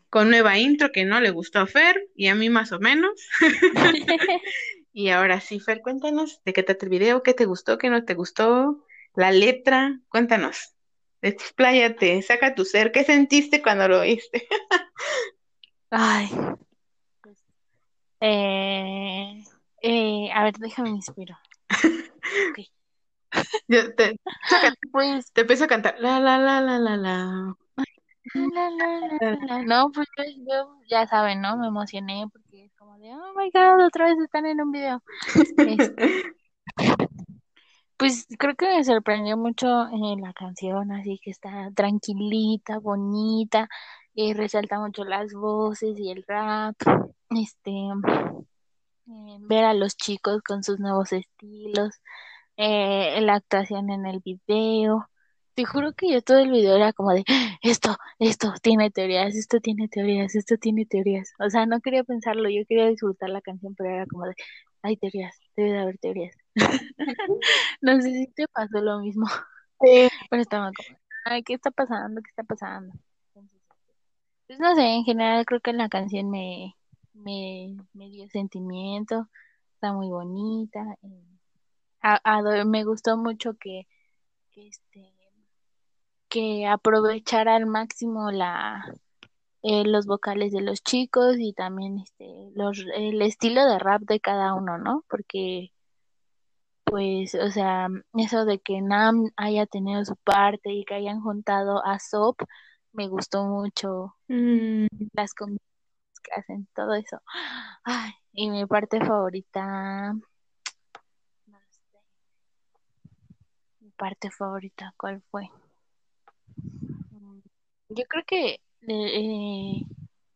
con nueva intro que no le gustó a Fer y a mí más o menos. Y ahora sí, Fer, cuéntanos de qué trata el video, qué te gustó, qué no te gustó, la letra, cuéntanos. Expláyate, saca tu ser, ¿qué sentiste cuando lo oíste? Ay. pues, eh, eh, a ver, déjame me inspiro. Ok. Yo te, Pues, te empiezo a cantar. La, la, la, la, la, la. la, la, la, la, la. No, pues yo, yo, ya saben, ¿no? Me emocioné porque es como de, oh my God, otra vez están en un video. Este, pues creo que me sorprendió mucho eh, la canción, así que está tranquilita, bonita, eh, resalta mucho las voces y el rap. Este, eh, ver a los chicos con sus nuevos estilos, eh, la actuación en el video. Te juro que yo todo el video era como de esto, esto tiene teorías, esto tiene teorías, esto tiene teorías. O sea, no quería pensarlo, yo quería disfrutar la canción, pero era como de hay teorías, debe de haber teorías. No sé si te pasó lo mismo, Sí. pero estaba como, ay, ¿qué está pasando? ¿Qué está pasando? Pues no sé, en general creo que la canción me, me, me dio sentimiento, está muy bonita. eh, a- ado- me gustó mucho que, que, este, que aprovechara al máximo la, eh, los vocales de los chicos y también este, los, el estilo de rap de cada uno, ¿no? Porque, pues, o sea, eso de que Nam haya tenido su parte y que hayan juntado a Sop, me gustó mucho Mm, las combinaciones que hacen, todo eso. Ay, y mi parte favorita, no sé, mi parte favorita, ¿cuál fue? Mm, Yo creo que eh,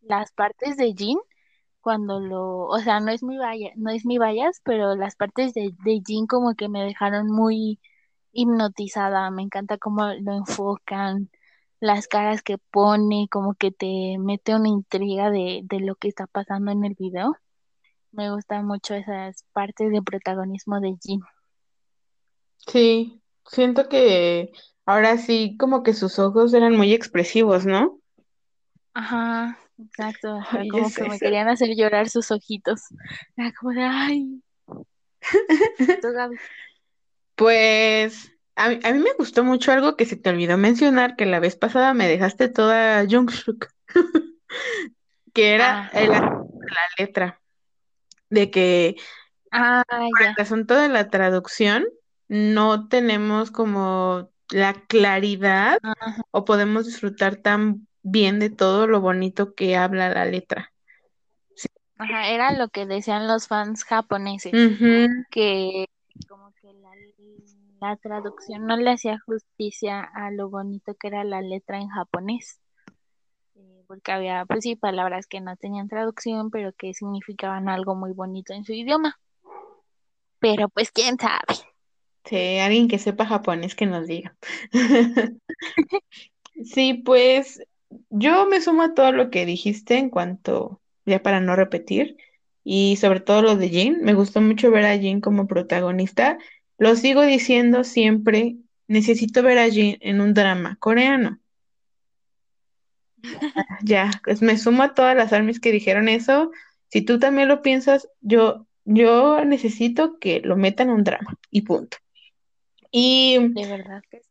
las partes de Jin, cuando lo, o sea, no es mi vaya, no es mi vallas, pero las partes de, de Jin como que me dejaron muy hipnotizada. Me encanta cómo lo enfocan, las caras que pone, como que te mete una intriga de, de lo que está pasando en el video. Me gustan mucho esas partes de protagonismo de Jin. sí, siento que ahora sí, como que sus ojos eran muy expresivos, ¿no? Ajá, exacto, como que me querían hacer llorar sus ojitos. Era como de, ay. Pues a mí, a mí me gustó mucho algo que se te olvidó mencionar, que la vez pasada me dejaste toda Jungkook, que era Ah, el- la letra, de que ah, ya, el asunto de la traducción no tenemos como la claridad ajá, o podemos disfrutar tan bien de todo lo bonito que habla la letra. Sí. ajá, era lo que decían los fans japoneses, que como que la, la traducción no le hacía justicia a lo bonito que era la letra en japonés, eh, porque había, pues sí, palabras que no tenían traducción, pero que significaban algo muy bonito en su idioma. Pero pues quién sabe. Sí, alguien que sepa japonés que nos diga. Sí, pues yo me sumo a todo lo que dijiste en cuanto, ya para no repetir, y sobre todo lo de Jin. Me gustó mucho ver a Jin como protagonista. Lo sigo diciendo siempre, necesito ver a Jin en un drama coreano. Ya, pues me sumo a todas las armies que dijeron eso. Si tú también lo piensas, yo, yo necesito que lo metan en un drama y punto. Y De verdad que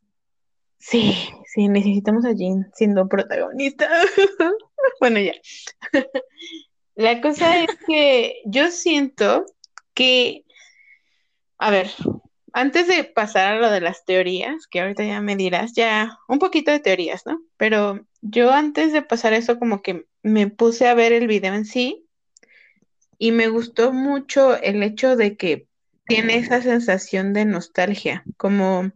sí. sí, necesitamos a Jin siendo protagonista. Bueno, ya. La cosa es que yo siento que, a ver, antes de pasar a lo de las teorías, que ahorita ya me dirás, ya un poquito de teorías, ¿no? Pero yo antes de pasar eso como que me puse a ver el video en sí y me gustó mucho el hecho de que tiene esa sensación de nostalgia, como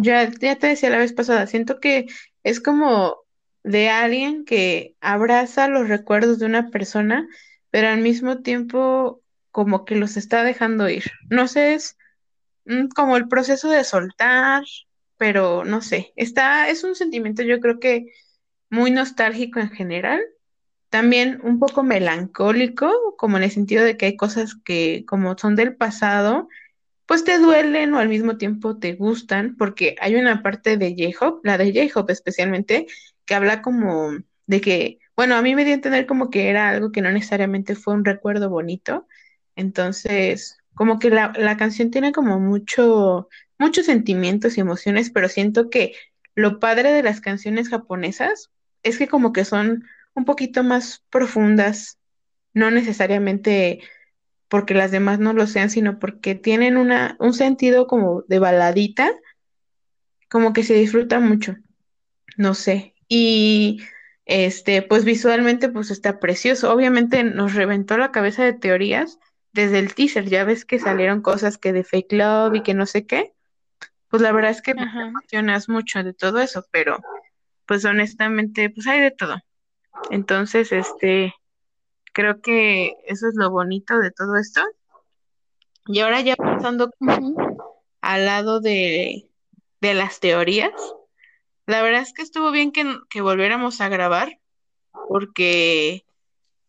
ya, ya te decía la vez pasada, siento que es como de alguien que abraza los recuerdos de una persona, pero al mismo tiempo como que los está dejando ir. No sé, es mm, como el proceso de soltar, pero no sé, está, es un sentimiento yo creo que muy nostálgico en general. También un poco melancólico, como en el sentido de que hay cosas que como son del pasado pues te duelen o al mismo tiempo te gustan, porque hay una parte de J-Hope, la de J-Hope especialmente, que habla como de que, bueno, a mí me dio a entender como que era algo que no necesariamente fue un recuerdo bonito. Entonces, como que la, la canción tiene como mucho, muchos sentimientos y emociones, pero siento que lo padre de las canciones japonesas es que como que son un poquito más profundas, no necesariamente porque las demás no lo sean, sino porque tienen una, un sentido como de baladita, como que se disfruta mucho, no sé. Y este, pues visualmente pues está precioso. Obviamente nos reventó la cabeza de teorías desde el teaser, ya ves que salieron cosas que de fake love y que no sé qué. Pues la verdad es que te emocionas mucho de todo eso, pero pues honestamente pues hay de todo. Entonces, este, creo que eso es lo bonito de todo esto. Y ahora ya pasando al lado de, de las teorías, la verdad es que estuvo bien que, que volviéramos a grabar, porque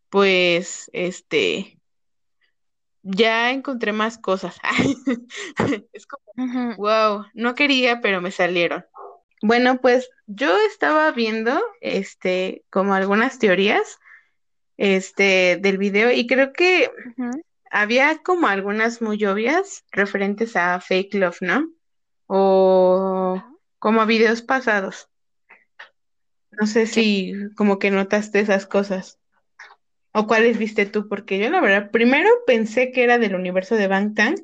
pues este ya encontré más cosas. es como, wow, no quería, pero me salieron. Bueno, pues yo estaba viendo este como algunas teorías este del video y creo que había como algunas muy obvias referentes a fake love, ¿no? O como a videos pasados. No sé si como que notaste esas cosas. ¿O cuáles viste tú? Porque yo la verdad, primero pensé que era del universo de Bangtan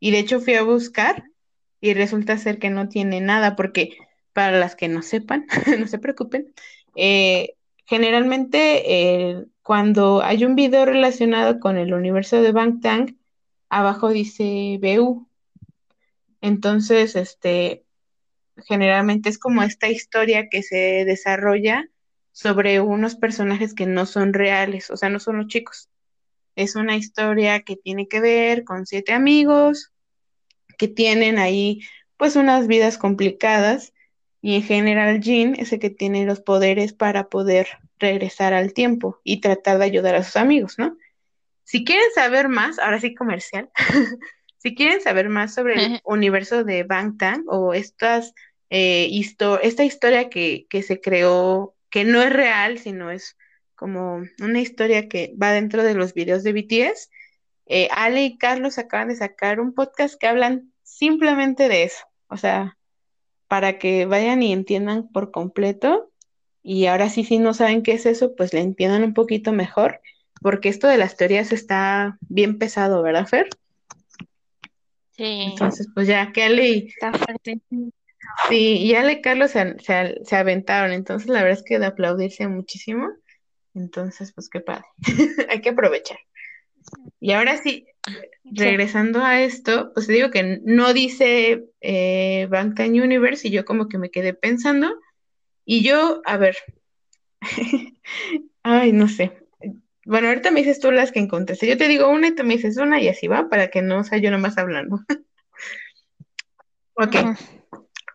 y de hecho fui a buscar y resulta ser que no tiene nada porque para las que no sepan, no se preocupen, eh, generalmente eh, cuando hay un video relacionado con el universo de Bangtan, abajo dice BU. Entonces, este, generalmente es como esta historia que se desarrolla sobre unos personajes que no son reales, o sea, no son los chicos. Es una historia que tiene que ver con siete amigos que tienen ahí pues unas vidas complicadas y en general Jean es el que tiene los poderes para poder regresar al tiempo y tratar de ayudar a sus amigos, ¿no? Si quieren saber más, ahora sí comercial, si quieren saber más sobre el universo de Bangtan o estas, eh, esta historia que, que se creó que no es real, sino es como una historia que va dentro de los videos de BTS. Eh, Ale y Carlos acaban de sacar un podcast que hablan simplemente de eso, o sea, para que vayan y entiendan por completo. Y ahora sí, si no saben qué es eso, pues le entiendan un poquito mejor, porque esto de las teorías está bien pesado, ¿verdad, Fer? Sí. Entonces, pues ya Ale Está fuerte. Sí, y Ale y Carlos se, se, aventaron, entonces la verdad es que de aplaudirse muchísimo. Entonces, pues qué padre. Hay que aprovechar. Y ahora sí, regresando a esto, pues digo que no dice eh, Universe y yo como que me quedé pensando. Y yo, a ver, ay, no sé. Bueno, ahorita me dices tú las que encontré. Yo te digo una y tú me dices una y así va, para que no sea yo nomás hablando. ok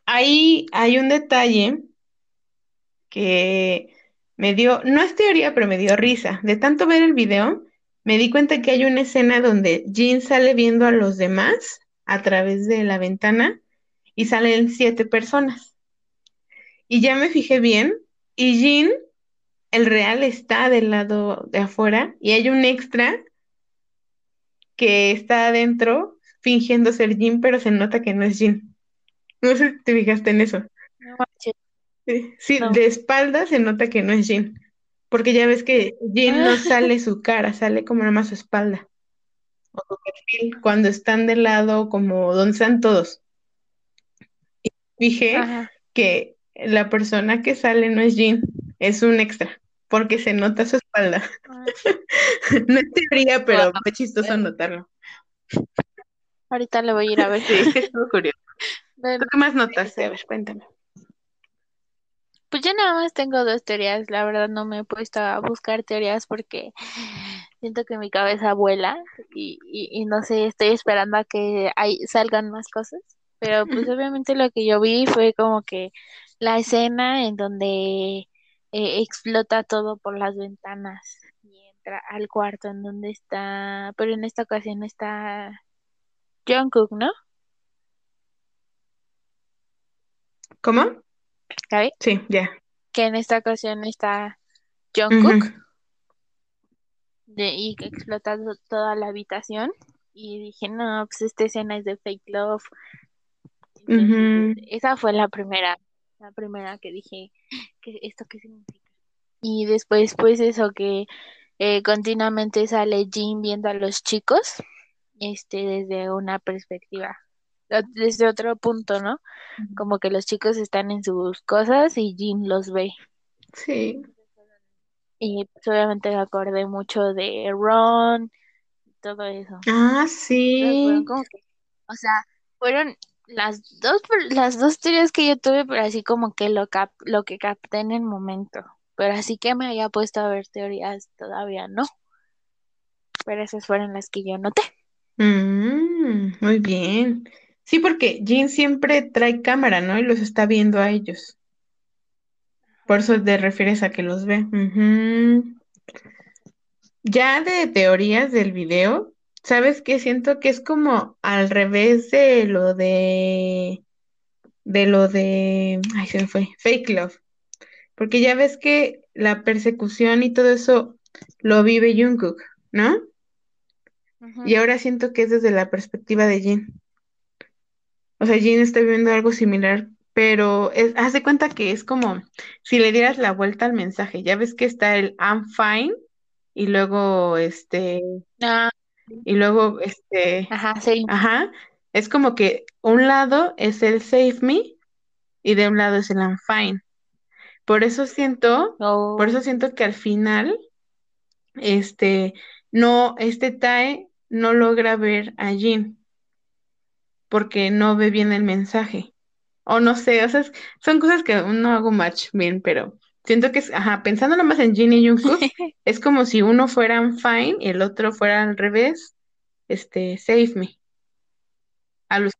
ahí hay un detalle que me dio, no es teoría, pero me dio risa. De tanto ver el video, me di cuenta que hay una escena donde Jean sale viendo a los demás a través de la ventana y salen siete personas. Y ya me fijé bien, y Jean, el real, está del lado de afuera y hay un extra que está adentro fingiendo ser Jean, pero se nota que no es Jean. No sé si te fijaste en eso. sí, de espalda se nota que no es Jean. Porque ya ves que Jean no sale su cara, sale como nada más su espalda. O su perfil, cuando están de lado, como donde están todos. Y dije que la persona que sale no es Jean, es un extra, porque se nota su espalda. Ah. no es teoría, pero fue chistoso notarlo. Ahorita le voy a ir a ver. Sí, es curioso. ¿Qué más notaste? A ver, cuéntame. Pues yo nada más tengo dos teorías, la verdad no me he puesto a buscar teorías porque siento que mi cabeza vuela y, y, no sé, estoy esperando a que hay, salgan más cosas, pero pues obviamente lo que yo vi fue como que la escena en donde eh, explota todo por las ventanas y entra al cuarto en donde está, pero en esta ocasión está Jungkook, ¿no? ¿Cómo? ¿Gaby? Sí, ya. Que en esta ocasión está Jungkook. de, y que explotando toda la habitación. Y dije, no, pues esta escena es de fake love. Entonces, este, esa fue la primera, la primera que dije, ¿qué, ¿esto qué significa? Y después, pues eso que eh, continuamente sale Jean viendo a los chicos, este, desde una perspectiva, desde otro punto, ¿no? Como que los chicos están en sus cosas y Jean los ve. Sí. Y pues obviamente me acordé mucho de Ron y todo eso. Ah, fueron sí. como que, o sea, fueron las dos, las dos teorías que yo tuve, pero así como que lo cap, lo que capté en el momento. Pero así que me haya puesto a ver teorías todavía no. Pero esas fueron las que yo noté. Mm, muy bien. Sí, porque Jean siempre trae cámara, ¿no? Y los está viendo a ellos. Por eso te refieres a que los ve. Ya de teorías del video, ¿sabes qué? Siento que es como al revés de lo de, de lo de, ay, se me fue, Fake Love. Porque ya ves que la persecución y todo eso lo vive Jungkook, ¿no? Y ahora siento que es desde la perspectiva de Jin. O sea, Jin está viviendo algo similar, pero es, haz de cuenta que es como si le dieras la vuelta al mensaje. Ya ves que está el I'm fine y luego este Ah, y luego este, ajá, sí. ajá, es como que un lado es el save me y de un lado es el I'm fine. Por eso siento, por eso Oh, siento que al final este no este Tae no logra ver a Jin porque no ve bien el mensaje. O no sé, o sea, son cosas que aún no hago match bien, pero siento que es, ajá, pensando nomás en Jin y Jungkook, es como si uno fuera un Fine y el otro fuera al revés, este, Save Me. A los,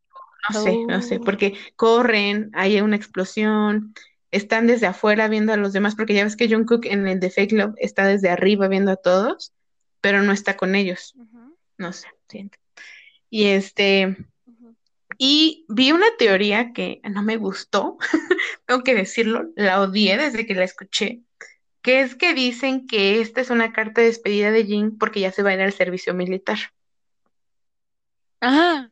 no sé, no sé, oh. porque corren, hay una explosión, están desde afuera viendo a los demás, porque ya ves que Jungkook en el de Fake Love está desde arriba viendo a todos, pero no está con ellos, no sé, siento. Y este. Y vi una teoría que no me gustó, tengo que decirlo, la odié desde que la escuché, que es que dicen que esta es una carta de despedida de Jin porque ya se va a ir al servicio militar. Ah,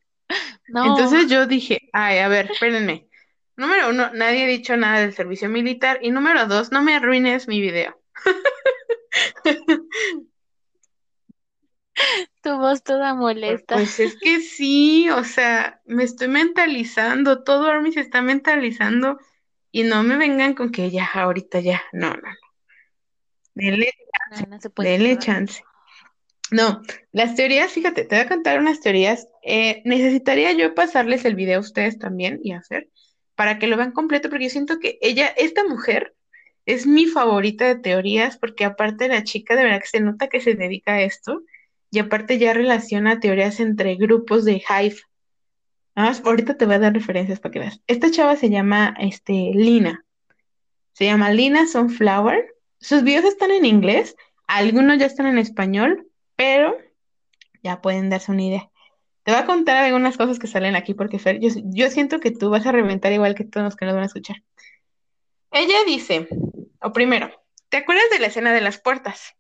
no. Entonces yo dije, ay, a ver, espérenme. Número uno, nadie ha dicho nada del servicio militar. Y número dos, no me arruines mi video. Tu voz toda molesta. Pues es que sí, o sea, me estoy mentalizando, todo Army se está mentalizando y no me vengan con que ya, ahorita ya, no, no, denle, No, no se puede chance. No, las teorías, fíjate, te voy a contar unas teorías. Eh, necesitaría yo pasarles el video a ustedes también y hacer para que lo vean completo, porque yo siento que ella, esta mujer, es mi favorita de teorías, porque aparte la chica de verdad que se nota que se dedica a esto, y aparte ya relaciona teorías entre grupos de Hive. Ah, ahorita te voy a dar referencias para que veas. Esta chava se llama este, Lina. Se llama Lina Sunflower. Sus videos están en inglés, algunos ya están en español, pero ya pueden darse una idea. Te voy a contar algunas cosas que salen aquí porque yo, yo siento que tú vas a reventar igual que todos los que nos van a escuchar. Ella dice, o primero, ¿te acuerdas de la escena de las puertas?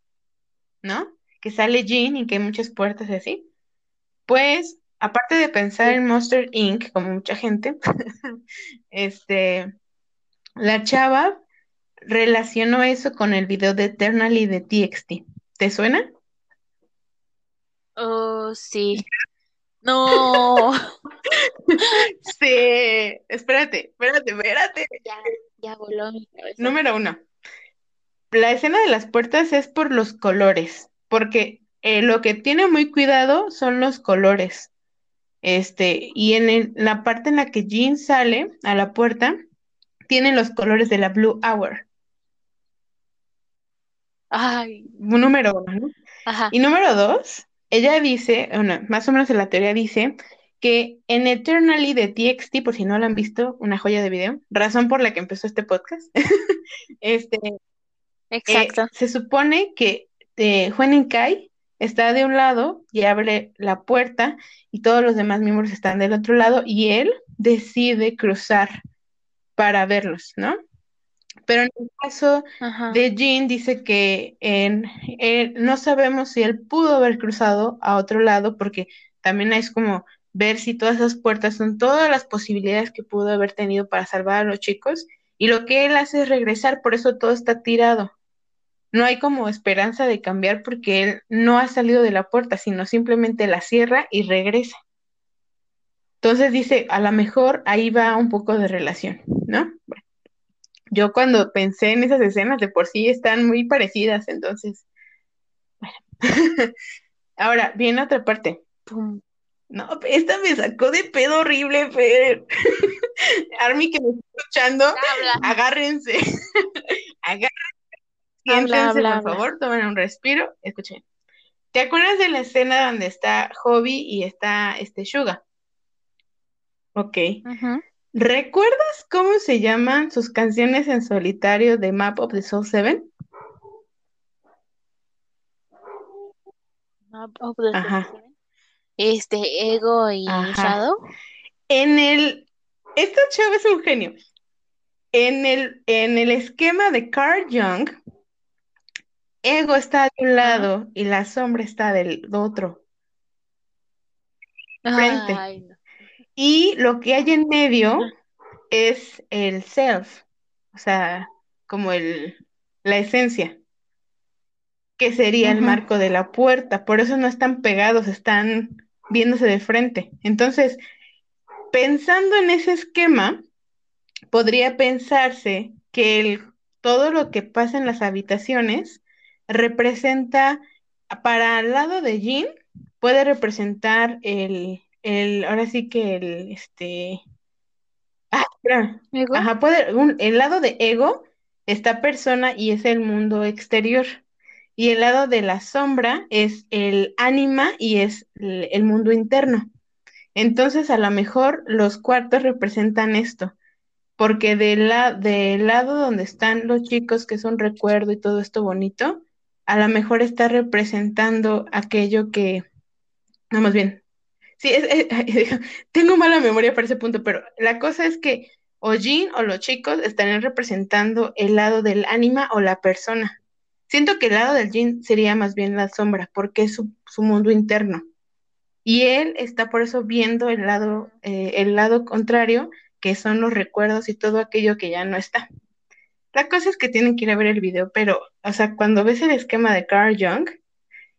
¿No? Que sale Jean y que hay muchas puertas y así. Pues, aparte de pensar en Monster Inc., como mucha gente, este, la chava relacionó eso con el video de Eternally de TXT. ¿Te suena? Oh, sí. No. Sí, espérate, espérate, espérate. Ya, ya voló mi cabeza. Número uno. La escena de las puertas es por los colores, porque eh, lo que tiene muy cuidado son los colores. Este, y en el- la parte en la que Jean sale a la puerta, tiene los colores de la Blue Hour. Ay, Número uno, ¿no? ajá. Y número dos, ella dice, bueno, más o menos en la teoría dice que en Eternally de TXT, por si no lo han visto, una joya de video, razón por la que empezó este podcast, este, eh, Exacto. se supone que eh, Juan Kai está de un lado y abre la puerta y todos los demás miembros están del otro lado y él decide cruzar para verlos, ¿no? Pero en el caso Ajá. de Jean dice que en, eh, no sabemos si él pudo haber cruzado a otro lado porque también es como ver si todas esas puertas son todas las posibilidades que pudo haber tenido para salvar a los chicos y lo que él hace es regresar, por eso todo está tirado. No hay como esperanza de cambiar porque él no ha salido de la puerta, sino simplemente la cierra y regresa. Entonces dice, a lo mejor ahí va un poco de relación, ¿no? Bueno, yo cuando pensé en esas escenas de por sí están muy parecidas, entonces, bueno. Ahora, viene otra parte. Pum. No, esta me sacó de pedo horrible, Fer. Army que me está escuchando, agárrense. agárrense. Siéntense, habla, por favor, tomen un respiro, escuchen. ¿Te acuerdas de la escena donde está Hobby y está este Suga? Ok. ¿Recuerdas cómo se llaman sus canciones en solitario de Map of the Soul 7? Map of the. Soul Seven. Este, Ego y Ajá. Shadow. En el. Esta chava es un genio. En el, en el esquema de Carl Jung, Ego está de un lado y la sombra está del otro. Frente. Ay, no. Y lo que hay en medio es el self, o sea, como el, la esencia, que sería el marco de la puerta. Por eso no están pegados, están viéndose de frente. Entonces, pensando en ese esquema, podría pensarse que el, todo lo que pasa en las habitaciones representa, para el lado de Jean, puede representar el, el, ahora sí que el, este, ah, espera, ¿Ego? ajá, puede, un- el lado de ego está persona y es el mundo exterior. Y el lado de la sombra es el ánima y es el, el mundo interno. Entonces, a lo mejor los cuartos representan esto, porque del, la- del lado donde están los chicos, que es un recuerdo y todo esto bonito, a lo mejor está representando aquello que, no, más bien, sí, tengo mala memoria para ese punto, pero la cosa es que o Jean o los chicos estarían representando el lado del ánima o la persona. Siento que el lado del Jean sería más bien la sombra, porque es su, su mundo interno. Y él está por eso viendo el lado, eh, el lado contrario, que son los recuerdos y todo aquello que ya no está. La cosa es que tienen que ir a ver el video, pero, o sea, cuando ves el esquema de Carl Jung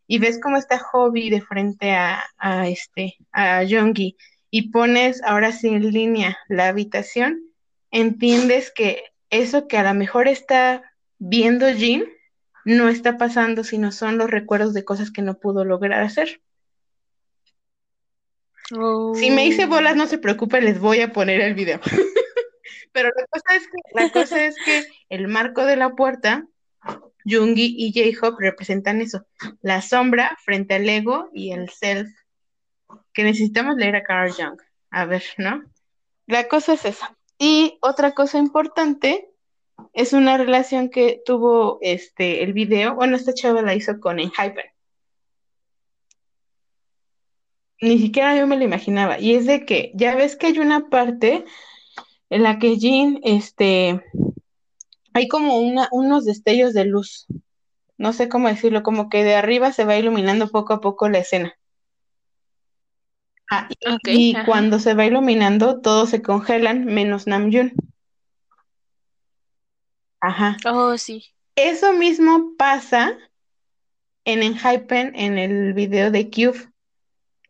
y ves cómo está Hobby de frente a, este, a Jungi, y pones ahora sí en línea la habitación, entiendes que eso que a lo mejor está viendo Jean no está pasando, sino son los recuerdos de cosas que no pudo lograr hacer. Si me hice bolas, no se preocupe, les voy a poner el video. Pero la cosa es que, la cosa es que el marco de la puerta, Jungi y J-Hope representan eso, la sombra frente al ego y el self, que necesitamos leer a Carl Jung. A ver, ¿no? La cosa es esa. Y otra cosa importante es una relación que tuvo este el video, bueno, esta chava la hizo con Enhypen. Ni siquiera yo me lo imaginaba. Y es de que ya ves que hay una parte en la que Jean, este, hay como una, unos destellos de luz. No sé cómo decirlo, como que de arriba se va iluminando poco a poco la escena. Ah, y, Ok, y cuando se va iluminando, todos se congelan, menos Namjoon. Ajá. Oh, sí. Eso mismo pasa en Enhypen en el video de Cube.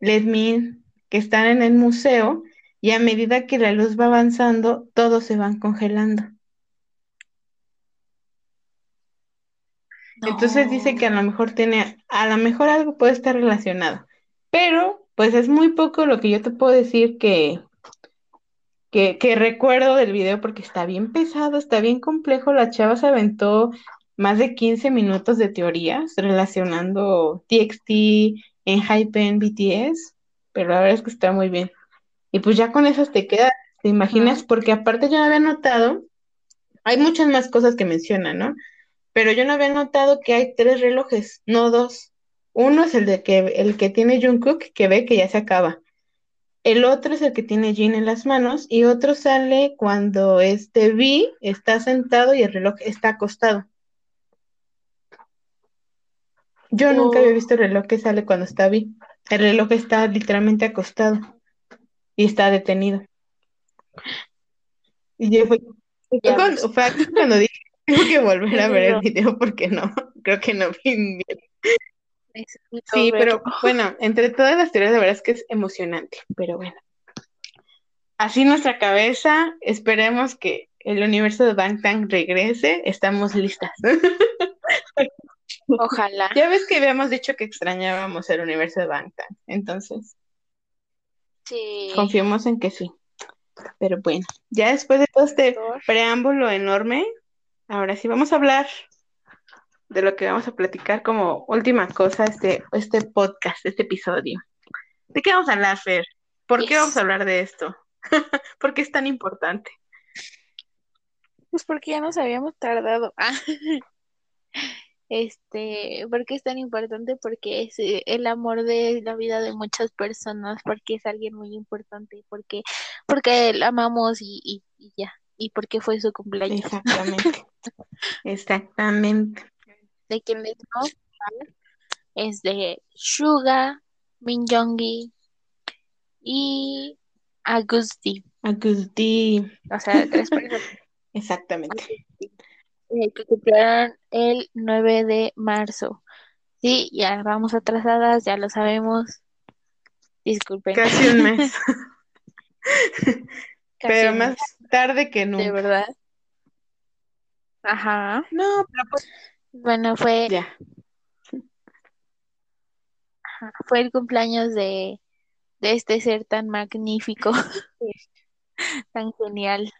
Let Me que están en el museo y a medida que la luz va avanzando, todos se van congelando. Entonces dice que a lo mejor tiene, a lo mejor algo puede estar relacionado, pero pues es muy poco lo que yo te puedo decir que, que, que recuerdo del video porque está bien pesado, está bien complejo. La chava se aventó más de 15 minutos de teorías relacionando TXT, Enhypen, BTS, pero la verdad es que está muy bien. Y pues ya con esas te quedas, ¿te imaginas? Porque aparte yo no había notado, hay muchas más cosas que menciona, ¿no? Pero yo no había notado que hay tres relojes, no dos. Uno es el de que el que tiene Jungkook, que ve que ya se acaba. el otro es el que tiene Jean en las manos y otro sale cuando este V está sentado y el reloj está acostado. Yo nunca había Oh. visto el reloj que sale cuando está V. El reloj está literalmente acostado y está detenido. Y yo fue, fue cuando, fue cuando dije, tengo que volver a ver el video porque no, creo que no vi bien. Sí, pero bueno, entre todas las teorías, la verdad es que es emocionante, pero bueno. Así nuestra cabeza, esperemos que el universo de Bangtan regrese, estamos listas. Ojalá. Ya ves que habíamos dicho que extrañábamos el universo de Bangtan, entonces Sí. confiemos en que sí. Pero bueno, ya después de todo este preámbulo enorme, ahora sí vamos a hablar de lo que vamos a platicar como última cosa este, este podcast, este episodio. ¿De qué vamos a hablar, Fer? ¿Por qué vamos a hablar de esto? ¿Por qué es tan importante? Pues porque ya nos habíamos tardado. Este, porque es tan importante, porque es eh, el amor de la vida de muchas personas, porque es alguien muy importante, porque, porque la amamos y, y, y ya, y porque fue su cumpleaños. Exactamente. Exactamente. De quien les no saben, es de Suga, Min Yoongi y Agusti. Agusti. O sea, tres personas Exactamente. Eh, que cumplieron el 9 de marzo. Sí, ya vamos atrasadas, ya lo sabemos. Disculpen. Casi un mes. Casi Pero más tarde que de nunca. verdad. Ajá. No, pero pues Bueno, fue, ya. ajá, fue el cumpleaños de, de este ser tan magnífico, tan genial,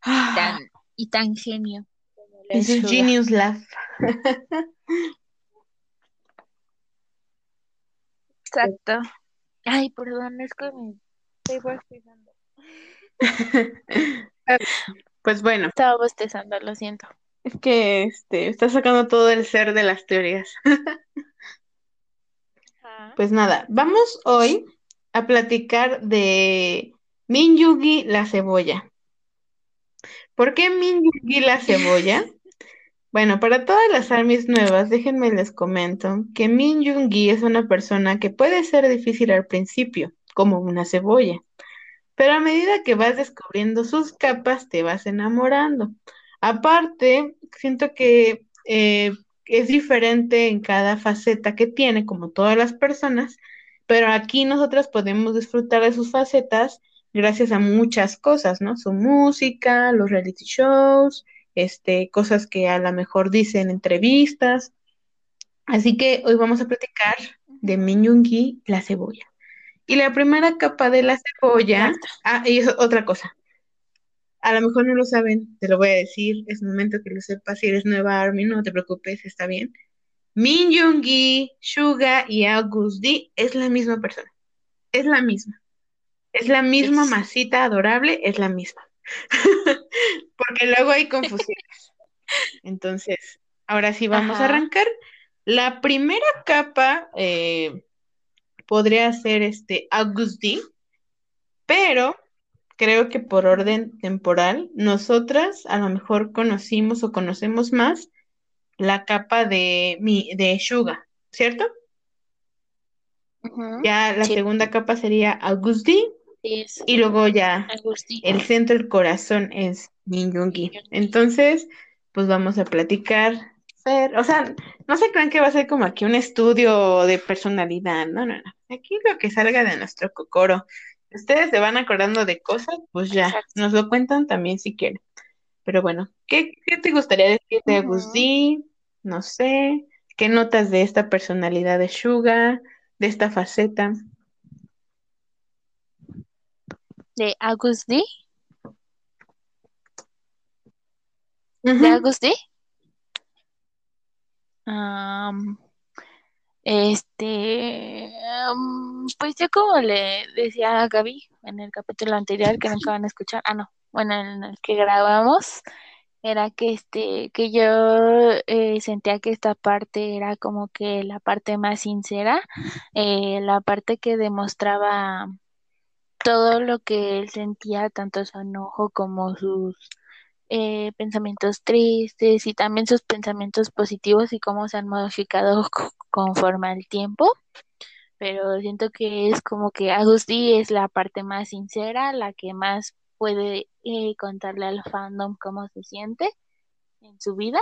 tan, y tan genio. Es Suga. Genius Laugh. Exacto. Ay, perdón, es que me estoy bostezando. Pues bueno, Estaba bostezando, lo siento. es que este, está sacando todo el ser de las teorías. Ajá. Pues nada, vamos hoy a platicar de Minyugi la cebolla. ¿Por qué Minyugi la cebolla? Bueno, para todas las armies nuevas, déjenme les comento que Minyugi es una persona que puede ser difícil al principio, como una cebolla, pero a medida que vas descubriendo sus capas, te vas enamorando. Aparte, siento que eh, es diferente en cada faceta que tiene, como todas las personas, pero aquí nosotras podemos disfrutar de sus facetas gracias a muchas cosas, ¿no? Su música, los reality shows, este, cosas que a lo mejor dice en entrevistas. Así que hoy vamos a platicar de Minyungi, la cebolla. Y la primera capa de la cebolla, ah, y es otra cosa. A lo mejor no lo saben, te lo voy a decir, es momento que lo sepas. Si eres nueva Army, no te preocupes, está bien. Min Yoongi, Suga y August D es la misma persona. Es la misma. Es la misma Yes. masita adorable, es la misma. Porque luego hay confusiones. Entonces, ahora sí vamos a arrancar. La primera capa eh, podría ser este August D, pero creo que por orden temporal, nosotras a lo mejor conocimos o conocemos más la capa de mi de Suga, ¿cierto? Ya la Sí, segunda capa sería sí es y luego ya Agustín. el centro del corazón es Min Yoongi. Entonces, pues vamos a platicar. O sea, no se crean que va a ser como aquí un estudio de personalidad, no, no, no. Aquí lo que salga de nuestro cocoro. Ustedes se van acordando de cosas, pues ya, Exacto. nos lo cuentan también si quieren. Pero bueno, ¿qué, qué te gustaría decir de Ujú. Agustín? No sé, ¿qué notas de esta personalidad de Suga, de esta faceta? De Agustín. ¿De Ujú, Agustín? Am, este, pues yo como le decía a Gaby en el capítulo anterior que nunca van a escuchar, ah no, bueno, en el que grabamos, era que este, que yo eh, sentía que esta parte era como que la parte más sincera, eh, la parte que demostraba todo lo que él sentía, tanto su enojo como sus eh, pensamientos tristes y también sus pensamientos positivos y cómo se han modificado conforme al tiempo. Pero siento que es como que Agustí es la parte más sincera, la que más puede eh, contarle al fandom cómo se siente en su vida.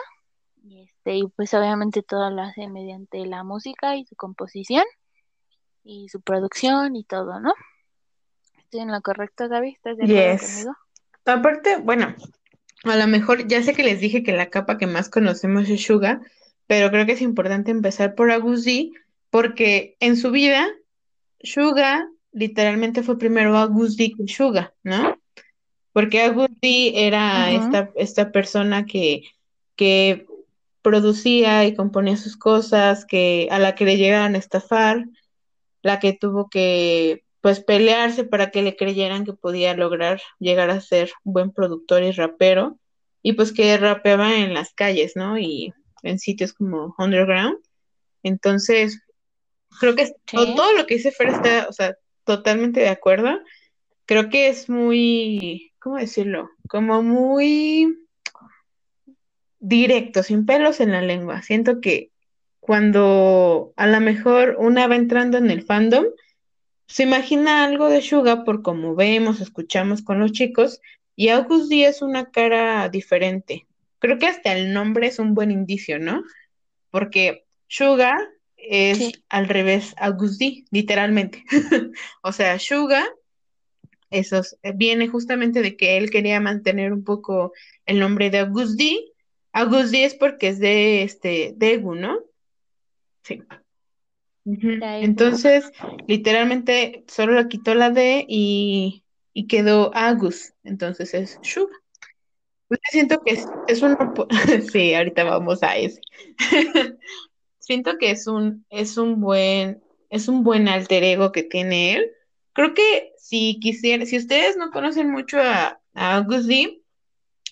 Este, y pues obviamente todo lo hace mediante la música y su composición y su producción y todo, ¿no? Estoy en lo correcto, Gaby, ¿estás de acuerdo conmigo? Aparte, bueno, a lo mejor ya sé que les dije que la capa que más conocemos es Suga, pero creo que es importante empezar por Agusí, porque en su vida, Suga literalmente fue primero Agusí que Suga, ¿no? Porque Agusí era esta, esta persona que, que producía y componía sus cosas, que a la que le llegaban a estafar, la que tuvo que pues pelearse para que le creyeran que podía lograr llegar a ser buen productor y rapero, y pues que rapeaba en las calles, ¿no? Y en sitios como underground. Entonces, creo que todo, lo que dice Fer está, o sea, totalmente de acuerdo. Creo que es muy, ¿cómo decirlo? Como muy directo, sin pelos en la lengua. Siento que cuando a lo mejor una va entrando en el fandom, se imagina algo de Suga por como vemos, escuchamos con los chicos, y August D es una cara diferente. Creo que hasta el nombre es un buen indicio, ¿no? Porque Suga es al revés, August D, literalmente. o sea, Suga, eso viene justamente de que él quería mantener un poco el nombre de August D. August D es porque es de este Degu, ¿no? Sí. Entonces, literalmente solo le quitó la D y, quedó Agus, entonces es Suga. Pues siento que es, es un sí, ahorita vamos a ese. siento que es un, es un buen, es un buen alter ego que tiene él. Creo que si quisieran, si ustedes no conocen mucho a, a Agus D,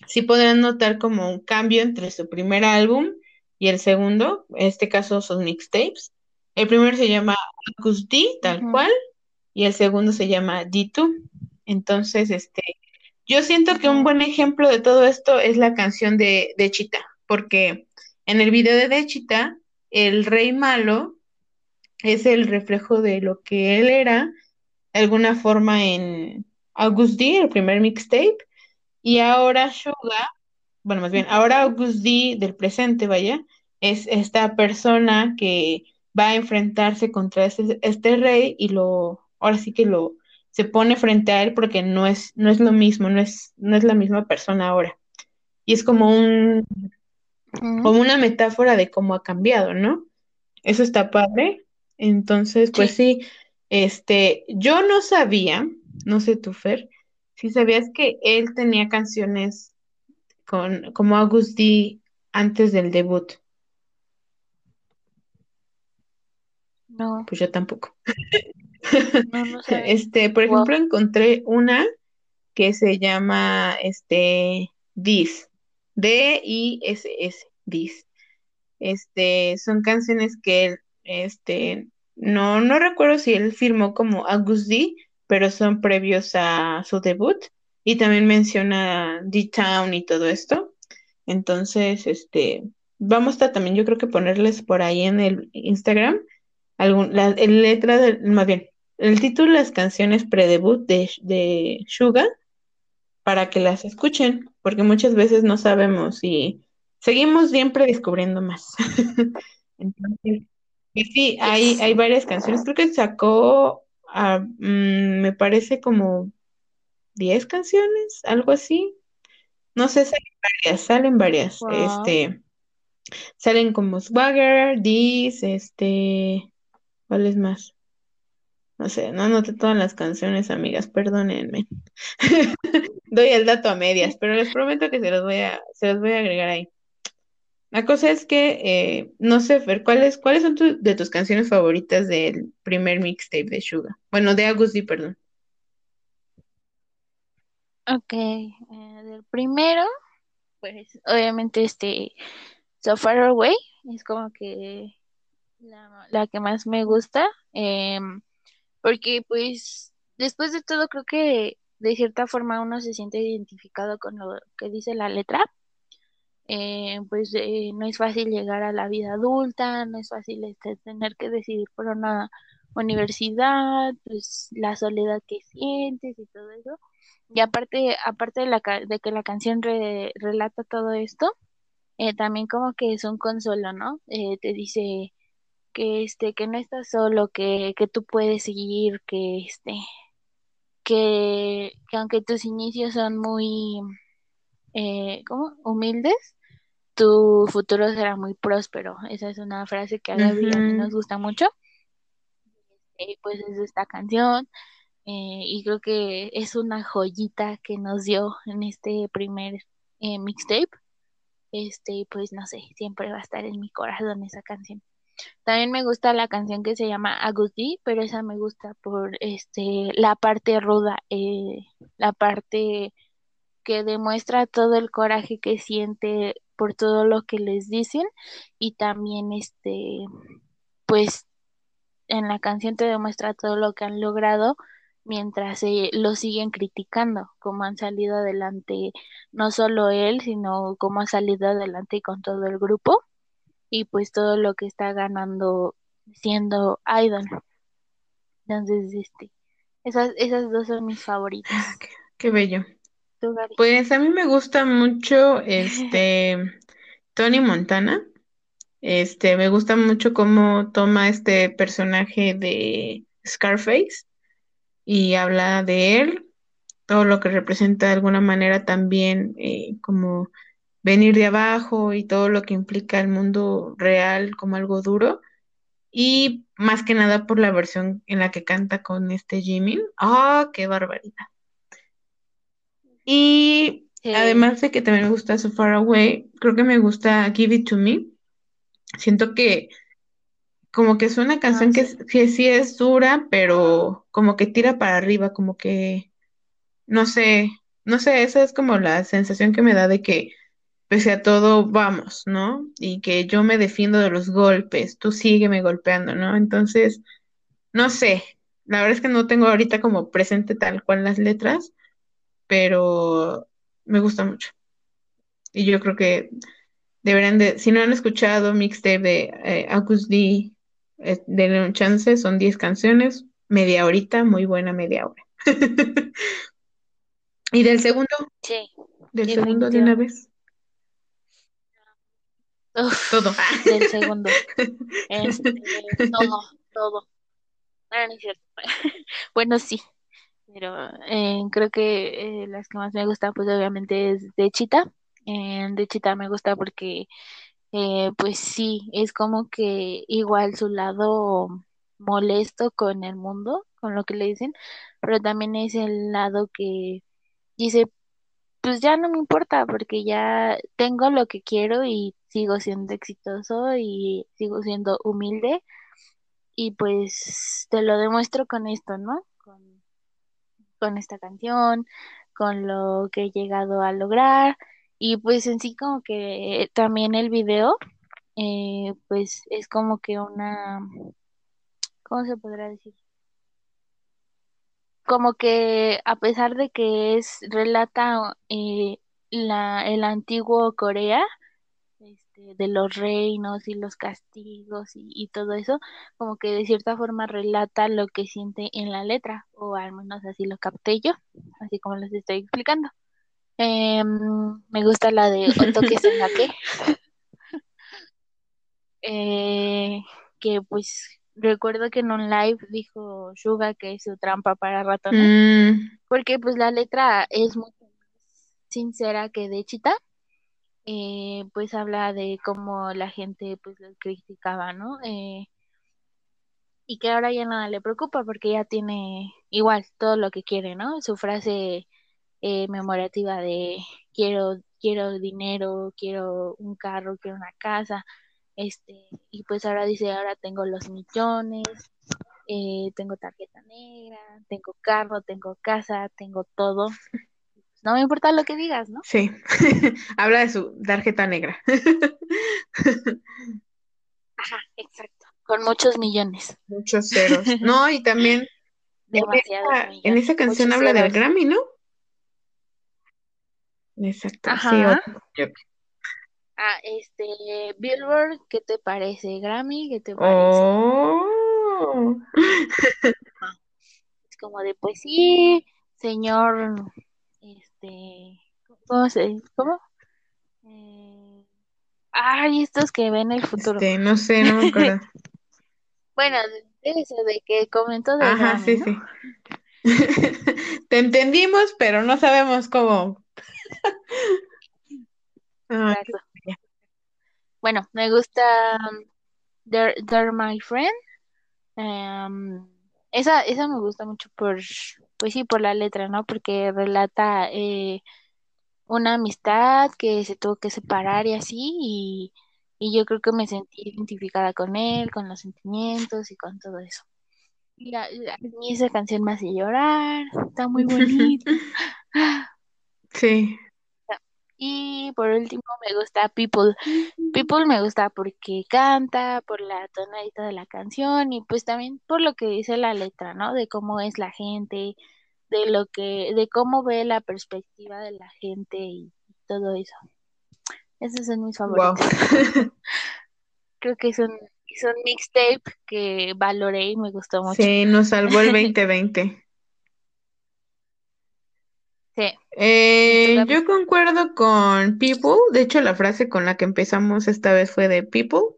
sí podrán notar como un cambio entre su primer álbum y el segundo, en este caso son mixtapes el primero se llama Acus D, tal cual, y el segundo se llama D2. Entonces, este, yo siento que un buen ejemplo de todo esto es la canción de, de Chita, porque en el video de Dechita, el rey malo es el reflejo de lo que él era, de alguna forma en August D, el primer mixtape, y ahora Suga, bueno, más bien, ahora August D del presente, vaya, es esta persona que va a enfrentarse contra este, este, rey y lo, ahora sí que lo, se pone frente a él porque no es, no es lo mismo, no es, no es la misma persona ahora. Y es como un, como una metáfora de cómo ha cambiado, ¿no? Eso está padre. Entonces, pues sí. este, yo no sabía, no sé tú, Fer, si sabías que él tenía canciones con, como August D antes del debut. No. Pues yo tampoco. Este, por ejemplo, encontré una que se llama este Dis, D-I-S-S, Dis. Este, son canciones que este, no, no recuerdo si él firmó como August D, pero son previos a su debut. Y también menciona D-Town y todo esto. Entonces, este, vamos a también, yo creo que ponerles por ahí en el Instagram algún, la, el letra, más bien, el título de las canciones pre-debut de, de Suga para que las escuchen, porque muchas veces no sabemos y seguimos siempre descubriendo más. Entonces, sí, hay, hay varias canciones. Creo que sacó, ah, mm, me parece como 10 canciones, algo así. No sé, salen varias, salen varias. Este, salen como Swagger, This, este, ¿Cuál más? No sé, no anoté todas las canciones, amigas, perdónenme. Doy el dato a medias, pero les prometo que se los voy a, se los voy a agregar ahí. La cosa es que, eh, no sé, Fer, ¿cuáles, cuáles son de tus canciones favoritas del primer mixtape de Suga? Bueno, de Agusti, perdón. Ok, eh, del primero, pues obviamente este, So Far Away, es como que la, que más me gusta, em, porque pues después de todo creo que de cierta forma uno se siente identificado con lo que dice la letra. Eh, pues eh, no es fácil llegar a la vida adulta, no es fácil este, tener que decidir por una universidad, pues la soledad que sientes y todo eso. Y aparte, aparte de, la, de que la canción re- relata todo esto, eh, también como que es un consuelo, ¿no? Eh, te dice que este, que no estás solo, que, que tú puedes seguir, que este, que, que aunque tus inicios son muy, eh, ¿cómo? humildes, tu futuro será muy próspero. Esa es una frase que a Gaby a mí nos gusta mucho. Y pues es esta canción. eh, y creo que es una joyita que nos dio en este primer eh, mixtape. Este, pues no sé, siempre va a estar en mi corazón esa canción. También me gusta la canción que se llama Agustí, pero esa me gusta por este la parte ruda, eh, la parte que demuestra todo el coraje que siente por todo lo que les dicen y también este pues en la canción te demuestra todo lo que han logrado mientras eh, lo siguen criticando, cómo han salido adelante no solo él, sino cómo ha salido adelante con todo el grupo y pues todo lo que está ganando siendo idol. Entonces, este, esas, esas dos son mis Ah, favoritas. qué, qué bello. Pues a mí me gusta mucho este Tony Montana. Este, me gusta mucho cómo toma este personaje de Scarface y habla de él, todo lo que representa de alguna manera también eh, como venir de abajo y todo lo que implica el mundo real como algo duro. Y más que nada por la versión en la que canta con este Jimmy. ¡Ah, qué barbaridad! Y Sí. además de que también me gusta So Far Away, creo que me gusta Give It To Me. Siento que como que es una Ah, canción que, sí. es- que sí es dura, pero como que tira para arriba, como que, no sé, no sé, esa es como la sensación que me da de que pese a todo vamos, ¿no? Y que yo me defiendo de los golpes, tú sígueme golpeando, ¿no? Entonces, no sé, la verdad es que no tengo ahorita como presente tal cual las letras, pero me gusta mucho. Y yo creo que deberían de, si no han escuchado mixtape de eh, August D, eh, denle un chance, son 10 canciones, media horita, muy buena media hora. Y del segundo, Sí, del segundo de una definitivamente. Todo. Uf, del segundo. Este, todo, todo. Ah, no es cierto. Bueno, sí, pero eh, creo que eh, las que más me gustan, pues obviamente es de Chita. Eh, de Chita me gusta porque, pues sí, es como que igual su lado molesto con el mundo, con lo que le dicen, pero también es el lado que dice, pues ya no me importa porque ya tengo lo que quiero y sigo siendo exitoso y sigo siendo humilde y pues te lo demuestro con esto, ¿no? Con, esta canción, con lo que he llegado a lograr y pues en sí como que también el video, eh, pues es como que una, ¿cómo se podrá decir? Como que a pesar de que es relata eh, la, el antiguo Corea, este, de los reinos y los castigos y, y todo eso, como que de cierta forma relata lo que siente en la letra, o al menos así lo capté yo, así como les estoy explicando. Em, me gusta la de Otoke Sengake, eh, que pues recuerdo que en un live dijo Suga que es su trampa para ratones, Mm, porque pues la letra es mucho más sincera que de Chita eh, pues habla de cómo la gente pues lo criticaba, ¿no? Eh, y que ahora ya nada le preocupa porque ya tiene igual todo lo que quiere, ¿no? Su frase eh, memorativa de quiero, quiero dinero, quiero un carro, quiero una casa, este, y pues ahora dice, ahora tengo los millones, eh, tengo tarjeta negra, tengo carro, tengo casa, tengo todo. No me importa lo que digas, ¿no? sí, habla de su tarjeta negra. Ajá, exacto. Con muchos millones. Muchos ceros. No, y también demasiado, esa, según yo. en esa canción Muchos habla del. Grammy, ¿no? Exacto. Ajá. Ah, este, Billboard, ¿qué te parece? Grammy, ¿qué te parece? Oh. Es como de, pues sí, señor, este, ¿cómo se ¿Cómo? Eh, ay, estos que ven el futuro. Este, no sé, no me acuerdo. Bueno, eso, de que comentó de Ajá, Grammy, sí, ¿no? sí. Te entendimos, pero no sabemos cómo. Exacto. Bueno, me gusta um, They're, They're My Friend. Em, esa, esa me gusta mucho por, pues sí, por la letra, ¿no? Porque relata eh, una amistad que se tuvo que separar y así, y, y yo creo que me sentí identificada con él, con los sentimientos y con todo eso. Y a, y a mí esa canción me hace llorar, está muy bonita. Sí. Y por último me gusta People. People me gusta porque canta, por la tonadita de la canción y pues también por lo que dice la letra, ¿no? De cómo es la gente, de lo que, de cómo ve la perspectiva de la gente y todo eso. Esos son mis Wow. favoritos. Creo que es un, es un mixtape que valoré y me gustó mucho. Sí, nos salvó el 2020. Sí. Eh, yo concuerdo con People. De hecho, la frase con la que empezamos esta vez fue de People.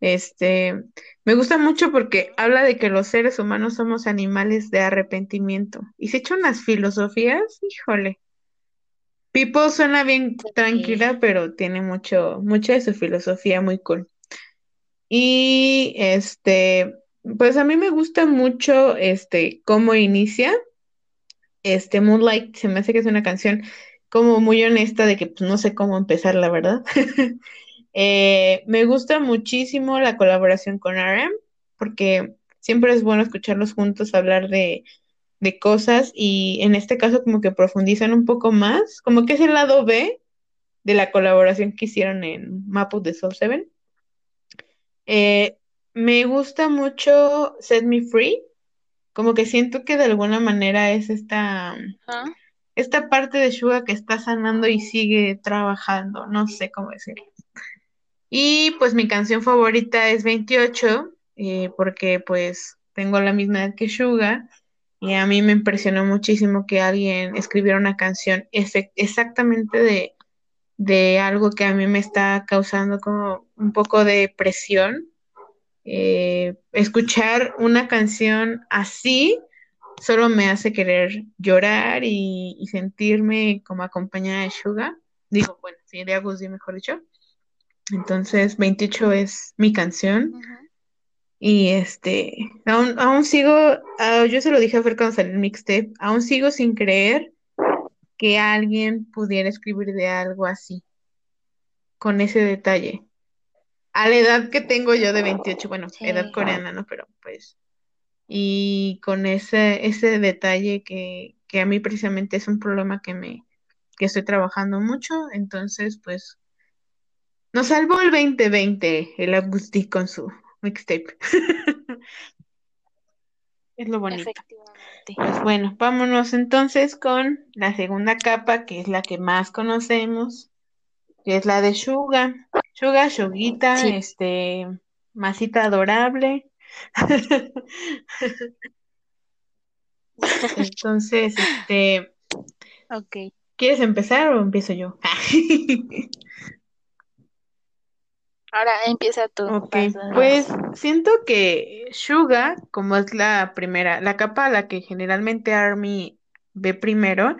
Este, me gusta mucho porque habla de que los seres humanos somos animales de arrepentimiento. Y se echa unas filosofías, híjole. People suena bien tranquila, pero tiene mucho, mucha de su filosofía muy cool. Y este, pues a mí me gusta mucho este cómo inicia. Este Moonlight se me hace que es una canción como muy honesta de que pues, no sé cómo empezar, la verdad. Eh, me gusta muchísimo la colaboración con RM, porque siempre es bueno escucharlos juntos hablar de, de cosas y en este caso como que profundizan un poco más, como que es el lado B de la colaboración que hicieron en Map of the Soul 7. Eh, me gusta mucho Set Me Free, como que siento que de alguna manera es esta, esta parte de Suga que está sanando y sigue trabajando, no sé cómo decirlo. Y pues mi canción favorita es 28, eh, porque pues tengo la misma edad que Suga y a mí me impresionó muchísimo que alguien escribiera una canción exactamente de, de algo que a mí me está causando como un poco de presión. Eh, escuchar una canción así solo me hace querer llorar y, y sentirme como acompañada de Suga. Digo, bueno, sí, de mejor dicho. Entonces, 28 es mi canción. Y este, aún, aún sigo, ah, yo se lo dije a Fer cuando salió el mixtape, aún sigo sin creer que alguien pudiera escribir de algo así, con ese detalle. A la edad que tengo yo de 28, bueno, Sí. edad coreana, ¿no? Pero pues, y con ese, ese detalle que, que a mí precisamente es un problema que me, que estoy trabajando mucho, entonces pues, nos salvó el 2020, el Agustín con su mixtape. Es lo bonito. Efectivamente. Pues bueno, vámonos entonces con la segunda capa, que es la que más conocemos, que es la de Suga. Suga, Shuguita, Sí. este, masita adorable. Entonces, este, Ok. ¿quieres empezar o empiezo yo? Ahora empieza tú. Ok, pues siento que Suga, como es la primera, la capa a la que generalmente Army ve primero,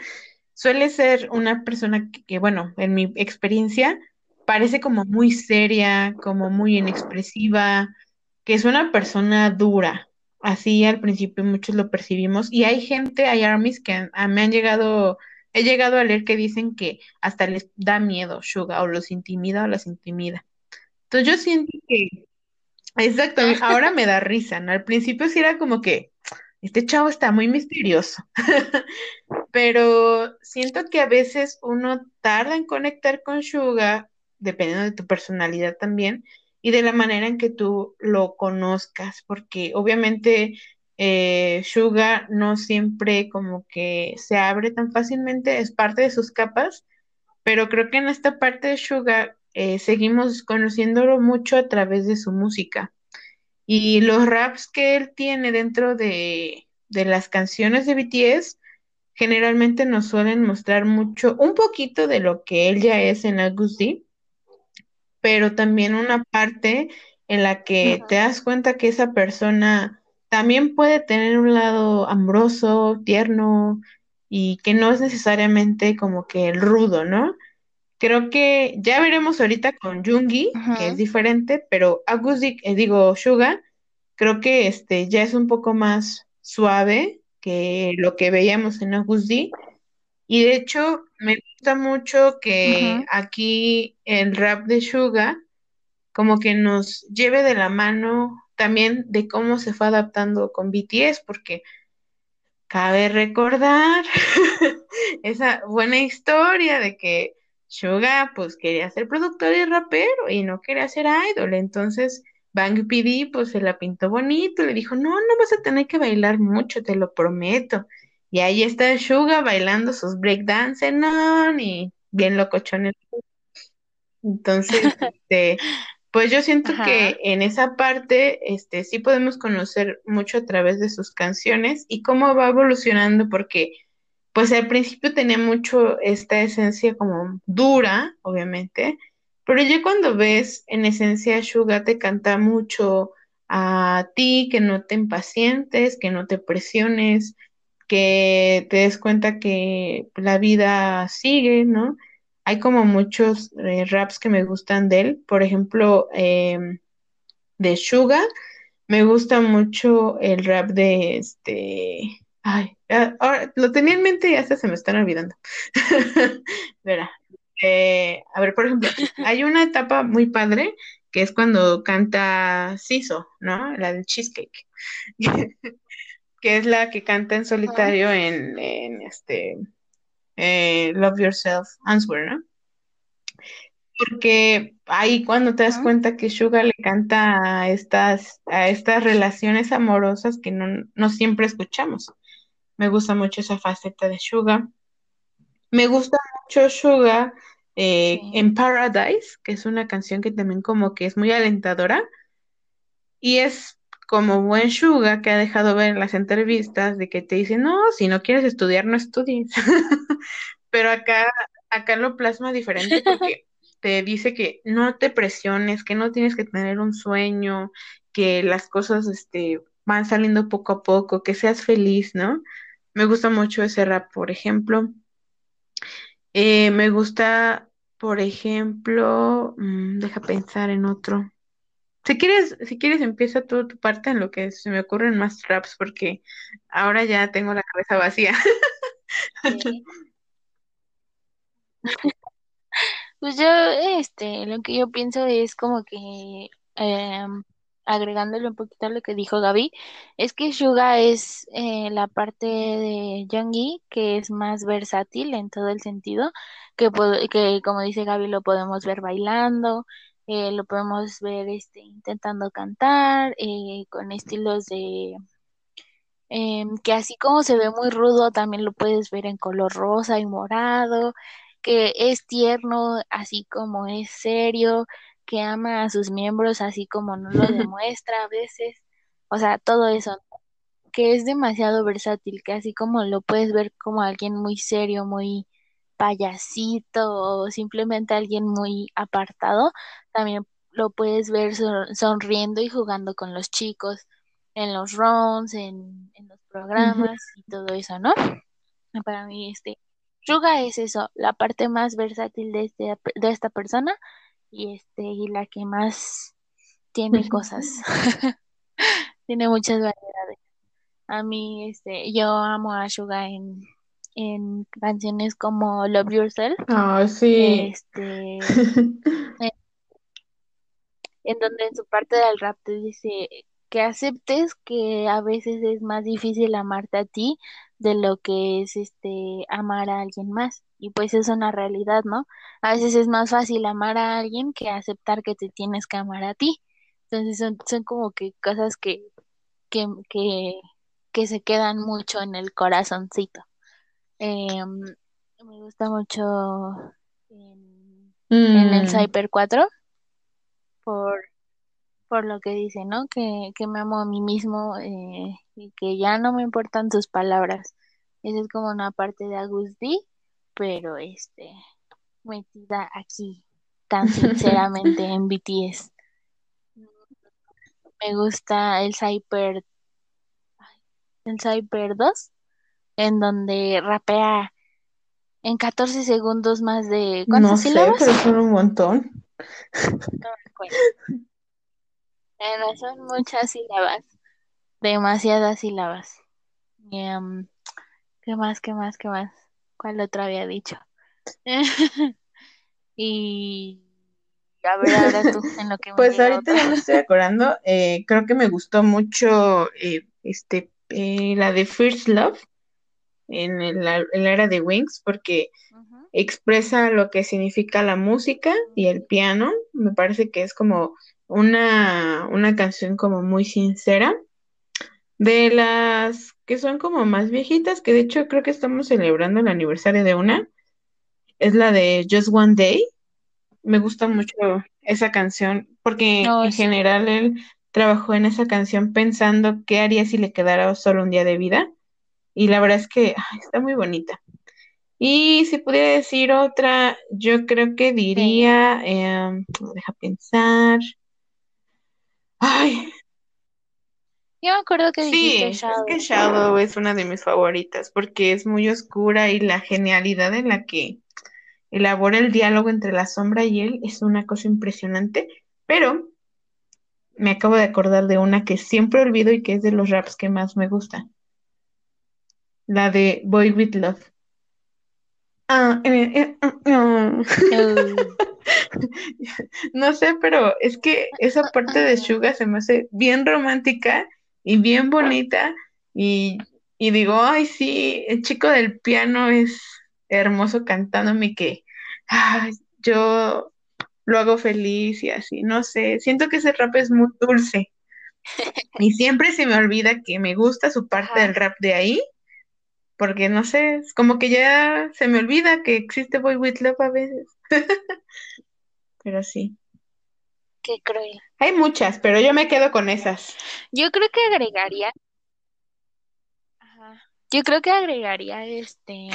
suele ser una persona que, que, bueno, en mi experiencia, parece como muy seria, como muy inexpresiva, que es una persona dura. Así al principio muchos lo percibimos. Y hay gente, hay armies que han- a- me han llegado, he llegado a leer que dicen que hasta les da miedo Suga, o los intimida o las intimida. Entonces yo siento que, exacto, ahora me da risa, ¿no? Al principio sí era como que este chavo está muy misterioso, pero siento que a veces uno tarda en conectar con Suga, dependiendo de tu personalidad también, y de la manera en que tú lo conozcas, porque obviamente eh, Suga no siempre como que se abre tan fácilmente, es parte de sus capas, pero creo que en esta parte de Suga eh, seguimos conociéndolo mucho a través de su música. Y los raps que él tiene dentro de, de las canciones de BTS generalmente nos suelen mostrar mucho, un poquito de lo que él ya es en August D, pero también una parte en la que te das cuenta que esa persona también puede tener un lado amoroso, tierno y que no es necesariamente como que el rudo, ¿no? Creo que ya veremos ahorita con Jungi, que es diferente, pero Agusti, eh, digo, Suga, creo que este ya es un poco más suave que lo que veíamos en Agusti. Y de hecho, me gusta mucho que aquí el rap de Suga como que nos lleve de la mano también de cómo se fue adaptando con BTS, porque cabe recordar esa buena historia de que Suga pues quería ser productor y rapero y no quería ser idol, entonces Bang PD pues se la pintó bonito, le dijo, no, no vas a tener que bailar mucho, te lo prometo. Y ahí está Suga bailando sus breakdance, no, y bien locochones. Entonces, este, pues yo siento que en esa parte, este, sí podemos conocer mucho a través de sus canciones y cómo va evolucionando, porque pues al principio tenía mucho esta esencia como dura, obviamente, pero ya cuando ves en esencia Suga te canta mucho a ti, que no te impacientes, que no te presiones, que te des cuenta que la vida sigue, ¿no? hay como muchos eh, raps que me gustan de él. Por ejemplo, em, de Suga, me gusta mucho el rap de este. Ay, ahora lo tenía en mente y hasta se me están olvidando. Verá. Eh, a ver, por ejemplo, hay una etapa muy padre que es cuando canta Siso, ¿no? La del cheesecake. que es la que canta en solitario en, en este eh, Love Yourself Answer, ¿no? Porque ahí cuando te das cuenta que Suga le canta a estas, a estas relaciones amorosas que no, no siempre escuchamos. Me gusta mucho esa faceta de Suga. Me gusta mucho Suga eh, en Paradise, que es una canción que también como que es muy alentadora. Y es como buen Suga que ha dejado ver en las entrevistas de que te dice, no, si no quieres estudiar, no estudies. Pero acá, acá lo plasma diferente porque te dice que no te presiones, que no tienes que tener un sueño, que las cosas este, van saliendo poco a poco, que seas feliz, ¿no? Me gusta mucho ese rap, por ejemplo. Eh, me gusta, por ejemplo, mm, deja pensar en otro. Si quieres, si quieres, empieza tú tu parte en lo que se me ocurren más raps, porque ahora ya tengo la cabeza vacía. Pues yo, este, lo que yo pienso es como que, em, agregándole un poquito a lo que dijo Gaby, es que Suga es eh, la parte de Youngie que es más versátil en todo el sentido, que, que como dice Gaby, lo podemos ver bailando, eh, lo podemos ver este, intentando cantar, eh, con estilos de... Em, que así como se ve muy rudo, también lo puedes ver en color rosa y morado, que es tierno, así como es serio, que ama a sus miembros, así como no lo demuestra a veces. O sea, todo eso, que es demasiado versátil, que así como lo puedes ver como alguien muy serio, muy payasito o simplemente alguien muy apartado, también lo puedes ver sonriendo y jugando con los chicos en los rounds, en, los programas y todo eso, ¿no? Para mí, este, Yuga es eso, la parte más versátil de, este, de esta persona y, este, y la que más tiene cosas. tiene muchas variedades. A mí, este, yo amo a Suga en, en canciones como Love Yourself. Ah, sí. Este, en, donde en su parte del rap te dice que aceptes que a veces es más difícil amarte a ti de lo que es este amar a alguien más. Y pues es una realidad, ¿no? A veces es más fácil amar a alguien que aceptar que te tienes que amar a ti. Entonces son, son como que cosas que, que, que que se quedan mucho en el corazoncito. Em, me gusta mucho en, en el Mm, Cyper 4 por, por lo que dice, ¿no? Que, que me amo a mí mismo eh, y que ya no me importan sus palabras. Esa es como una parte de Agus D, pero este, metida aquí tan sinceramente en BTS. Me gusta el Cyper, el Cyper 2, en donde rapea en 14 segundos más de no ¿cuántas sé, sílabas? pero son un montón. No me acuerdo. Bueno, son muchas sílabas, demasiadas sílabas. Y, em, ¿qué más, qué más, qué más? ¿Cuál otro había dicho? Y a ver ahora tú, en lo que me Pues ahorita otra. ya me estoy acordando, eh, creo que me gustó mucho eh, este, eh, la de First Love en el, el era de Wings, porque expresa lo que significa la música y el piano. Me parece que es como una, una canción como muy sincera. De las que son como más viejitas, que de hecho creo que estamos celebrando el aniversario de una, es la de Just One Day. Me gusta mucho esa canción porque No, en sí. general él trabajó en esa canción pensando qué haría si le quedara solo un día de vida. Y la verdad es que ay, está muy bonita. Y si pudiera decir otra, yo creo que diría, em, deja pensar. Ay, Yo me acuerdo que sí, dijiste es Shadow. que Shadow es una de mis favoritas porque es muy oscura y la genialidad en la que elabora el diálogo entre la sombra y él es una cosa impresionante. Pero me acabo de acordar de una que siempre olvido y que es de los raps que más me gusta. La de Boy With Love. Ah, eh, eh, ah. No sé, pero es que esa parte de Suga se me hace bien romántica y bien bonita y, y digo, ay, sí, el chico del piano es hermoso cantándome que ay, yo lo hago feliz y así, no sé, siento que ese rap es muy dulce y siempre se me olvida que me gusta su parte Ajá. del rap de ahí, porque no sé, es como que ya se me olvida que existe Boy With Love a veces, pero sí. qué cruel. Hay muchas, pero yo me quedo con esas. Yo creo que agregaría. Ajá. Yo creo que agregaría este.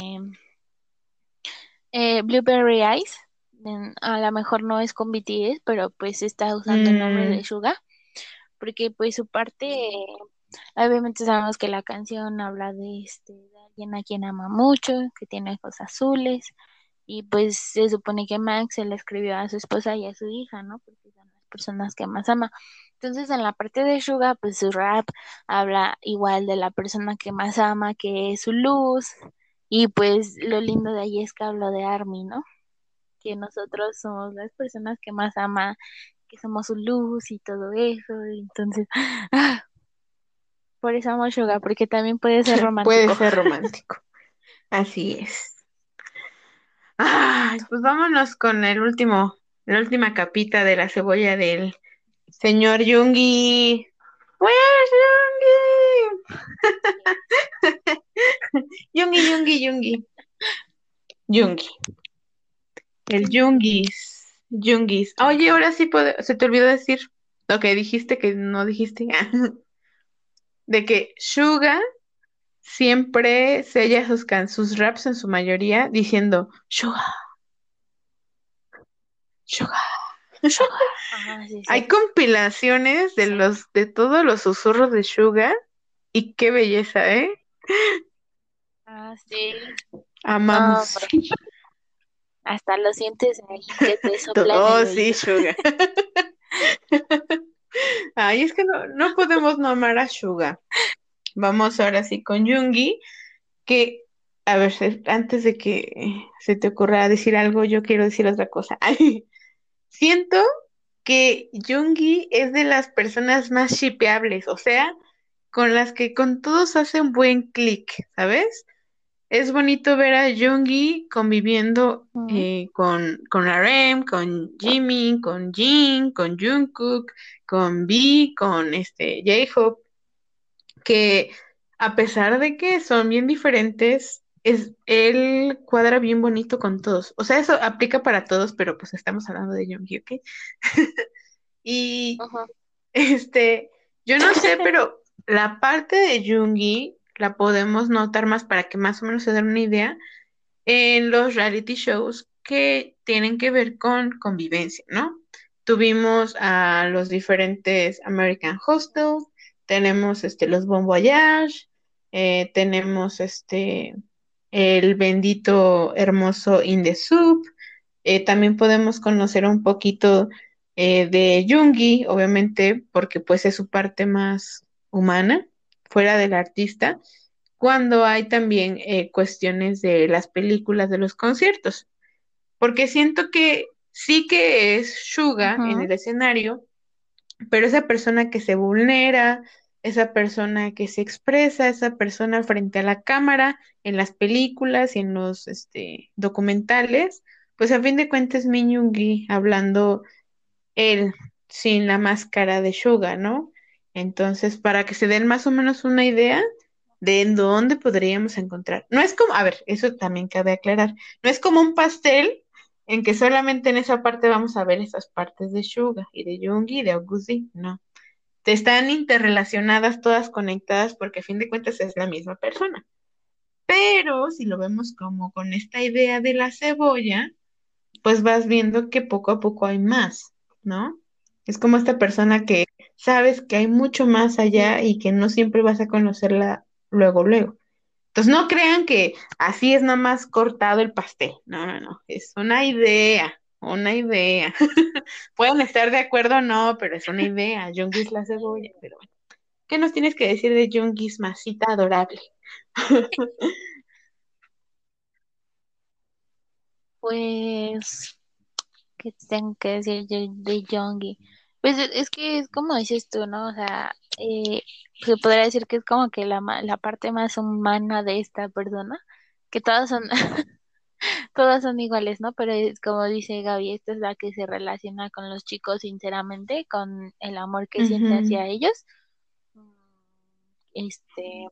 eh, Blueberry Eyes. A lo mejor no es con BTS, pero pues está usando el nombre de Mm, Suga. Porque pues su parte. Obviamente sabemos que la canción habla de este de alguien a quien ama mucho, que tiene ojos azules. Y pues se supone que Max se le escribió a su esposa y a su hija, ¿no? Porque son las personas que más ama. Entonces, en la parte de Suga, pues su rap habla igual de la persona que más ama, que es su luz. Y pues lo lindo de ahí es que hablo de Army, ¿no? Que nosotros somos las personas que más ama, que somos su luz y todo eso. y entonces, ah, por eso amo Suga, porque también puede ser puede romántico. ser romántico. Así es. Pues vámonos con el último, la última capita de la cebolla del señor Yungi. Where's Yungi? Yungi, Yungi, Yungi. Yungi. El Yungis. Yungis. Oye, ahora sí puede- se te olvidó decir lo que dijiste que no dijiste. De que Suga siempre sella sus, can sus raps en su mayoría diciendo Suga, Suga. Suga. Ajá, sí, Hay compilaciones de los de todos los susurros de Suga y qué belleza, ¿eh? Ah, sí. Amamos. hombre. Hasta lo sientes ahí que te sopla Oh, sí. Suga. Ay, es que no, no podemos no amar a Suga. Vamos ahora sí con Yungi, que, a ver, antes de que se te ocurra decir algo, yo quiero decir otra cosa. Ay, siento que Yungi es de las personas más shipeables, o sea, con las que con todos hace un buen clic, ¿sabes? Es bonito ver a Yoongi conviviendo eh, con, con RM, con Jimmy, con Jin, con Jungkook, con V, con este J-Hope, que a pesar de que son bien diferentes, es, él cuadra bien bonito con todos. O sea, eso aplica para todos, pero pues estamos hablando de Yoongi, ¿ok? y este, yo no sé, pero la parte de Yoongi la podemos notar más para que más o menos se den una idea en los reality shows que tienen que ver con convivencia, ¿no? Tuvimos a los diferentes American Hostel, tenemos este, los Bon Voyage, eh, tenemos este, el bendito hermoso In the Soup, eh, también podemos conocer un poquito eh, de Jungi, obviamente, porque pues es su parte más humana, fuera del artista, cuando hay también eh, cuestiones de las películas, de los conciertos, porque siento que sí que es Suga en el escenario, pero esa persona que se vulnera, esa persona que se expresa, esa persona frente a la cámara, en las películas y en los este, documentales, pues a fin de cuentas es Min Yoongi hablando él sin la máscara de Suga, ¿no? Entonces, para que se den más o menos una idea de en dónde podríamos encontrar. No es como, a ver, eso también cabe aclarar, no es como un pastel en que solamente en esa parte vamos a ver esas partes de Suga y de Yoongi y de Augusti, no. Te están interrelacionadas, todas conectadas, porque a fin de cuentas es la misma persona. Pero si lo vemos como con esta idea de la cebolla, pues vas viendo que poco a poco hay más, ¿no? Es como esta persona que sabes que hay mucho más allá y que no siempre vas a conocerla luego, luego. Entonces no crean que así es nada más cortado el pastel. No, no, no. Es una idea, una idea. Pueden estar de acuerdo o no, pero es una idea. Jungi es la cebolla, pero bueno. ¿Qué nos tienes que decir de Jungi's masita adorable? pues, ¿qué te tengo que decir de, Yoongi? Pues es es que es como dices tú, ¿no? O sea, eh, se podría decir que es como que la, la parte más humana de esta persona, que todas son, todas son iguales, ¿no? Pero es como dice Gaby, esta es la que se relaciona con los chicos sinceramente, con el amor que siente hacia ellos. Mm, Este,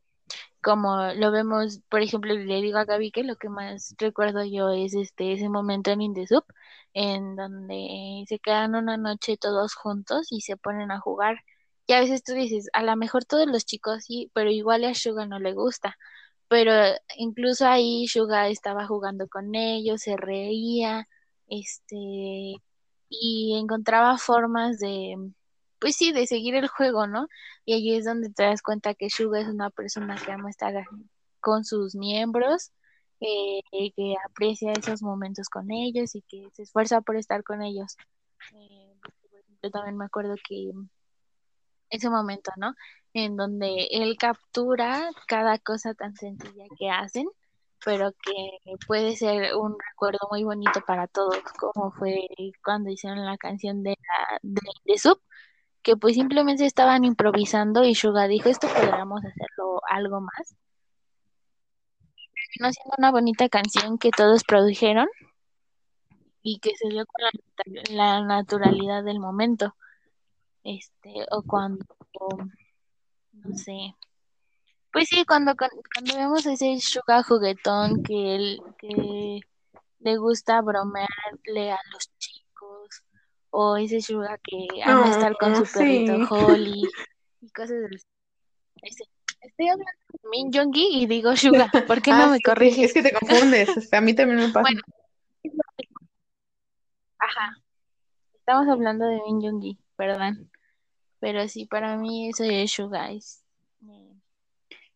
como lo vemos, por ejemplo, le digo a Gaby que lo que más recuerdo yo es este ese momento en Indesub, en donde se quedan una noche todos juntos y se ponen a jugar. Y a veces tú dices, a lo mejor todos los chicos sí, pero igual a Suga no le gusta. Pero incluso ahí Suga estaba jugando con ellos, se reía, este, y encontraba formas de, pues sí, de seguir el juego, ¿no? Y allí es donde te das cuenta que Suga es una persona que ama estar con sus miembros, eh, que aprecia esos momentos con ellos y que se esfuerza por estar con ellos. Eh, por también me acuerdo que ese momento, ¿no? En donde él captura cada cosa tan sencilla que hacen, pero que puede ser un recuerdo muy bonito para todos, como fue cuando hicieron la canción de, la, de, de Sub, que pues simplemente estaban improvisando y Suga dijo, esto podríamos hacerlo algo más. Terminó siendo una bonita canción que todos produjeron y que se dio con la, la naturalidad del momento. Este, o cuando, no sé, Pues sí, cuando, cuando vemos ese Suga juguetón que él, que le gusta bromearle a los chicos, o ese Suga que ama No, estar con su perrito sí. Holly, y cosas así. Ese- Estoy hablando de Min Jongi y digo Suga, ¿por qué no Ah, me sí, es que te confundes. o sea, a mí también me pasa. Bueno, ajá, estamos hablando de Min Jongi, perdón. Pero sí, para mí eso es Suga, es eh,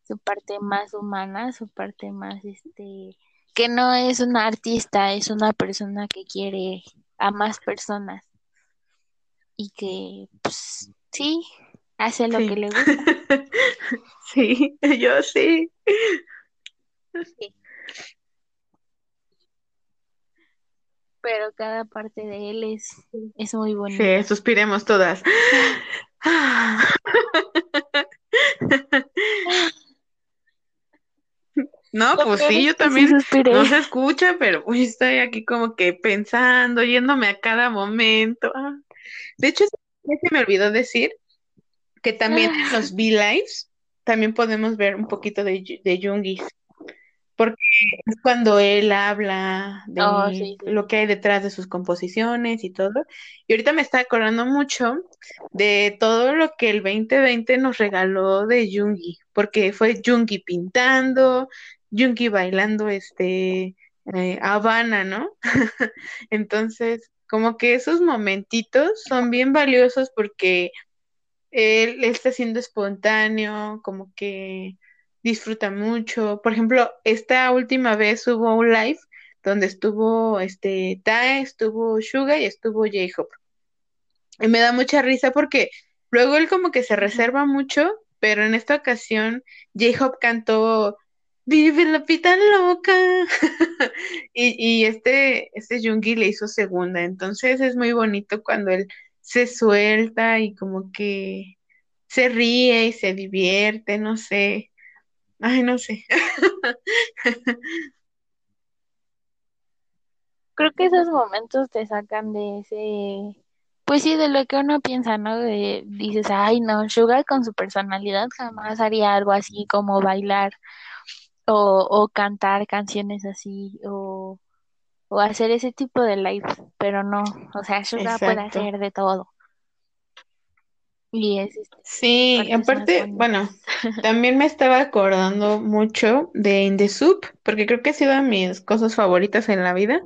su parte más humana, su parte más, este, que no es una artista, es una persona que quiere a más personas y que, pues, sí, hace lo que Sí. le gusta. Sí, yo sí. Sí, pero cada parte de él es, es muy Sí, bonita. suspiremos todas. No, pues sí, yo sí también no se escucha, pero uy, estoy aquí como que pensando, yéndome a cada momento. Ah, De hecho, se me olvidó decir que también en los V-Lives. también podemos ver un poquito de, de Jungis porque es cuando él habla de Oh, sí, sí. lo que hay detrás de sus composiciones y todo. Y ahorita me está acordando mucho de todo lo que el 2020 nos regaló de Jungi, porque fue Jungi pintando, Jungi bailando este eh, Habana, ¿no? Entonces, como que esos momentitos son bien valiosos porque él está siendo espontáneo, como que disfruta mucho. Por ejemplo, esta última vez hubo un live donde estuvo este Tae, estuvo Suga y estuvo J-Hope. Y me da mucha risa porque luego él como que se reserva mucho, pero en esta ocasión J-Hope cantó Vive la pita loca. y, y este, este Jungi le hizo segunda. Entonces es muy bonito cuando él se suelta y como que se ríe y se divierte, no sé. Ay, no sé. Creo que esos momentos te sacan de ese, pues sí, de lo que uno piensa, ¿no? De, dices, ay, no, Sugar con su personalidad jamás haría algo así como bailar o, o cantar canciones así o, o hacer ese tipo de live, pero no, o sea, puede Exacto. hacer de todo. Y es este, Sí, aparte, bueno, también me estaba acordando mucho de In the Soup, porque creo que ha sido de mis cosas favoritas en la vida,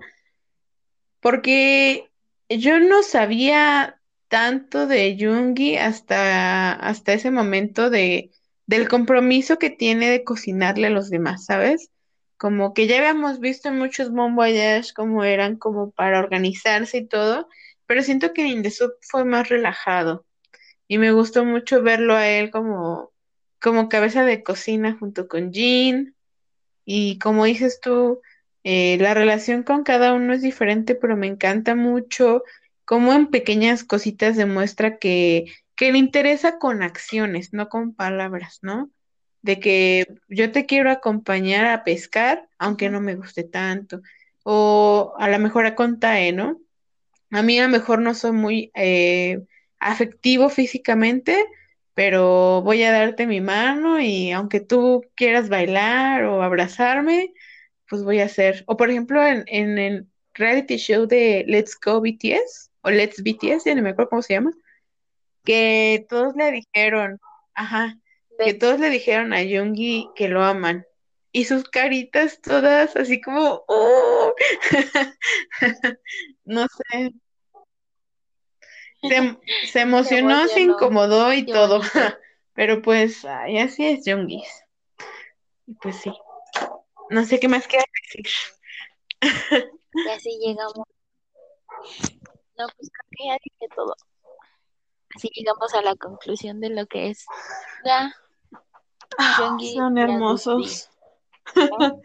porque yo no sabía tanto de Jungi hasta, hasta ese momento de, del compromiso que tiene de cocinarle a los demás, ¿sabes? Como que ya habíamos visto en muchos Bon cómo eran como para organizarse y todo, pero siento que en In the Soup fue más relajado. Y me gustó mucho verlo a él como, como cabeza de cocina junto con Jean. Y como dices tú, eh, la relación con cada uno es diferente, pero me encanta mucho cómo en pequeñas cositas demuestra que, que le interesa con acciones, no con palabras, ¿no? De que yo te quiero acompañar a pescar, aunque no me guste tanto. O a lo mejor a Contae, ¿no? A mí a lo mejor no soy muy eh, afectivo físicamente, pero voy a darte mi mano y aunque tú quieras bailar o abrazarme, pues voy a hacer. O por ejemplo, en, en el reality show de Let's Go BTS o Let's BTS, ya no me acuerdo cómo se llama, que todos le dijeron, ajá, que todos le dijeron a Yoongi que lo aman. Y sus caritas todas así como, ¡oh! No sé, Se, se emocionó, se incomodó y todo. Pero pues, ay, así es Jungis. Y pues sí, no sé qué más quieras decir. Y así llegamos. No, pues creo que ya dije todo. Así llegamos a la conclusión de lo que es Suga, Ah, son hermosos. ¿no?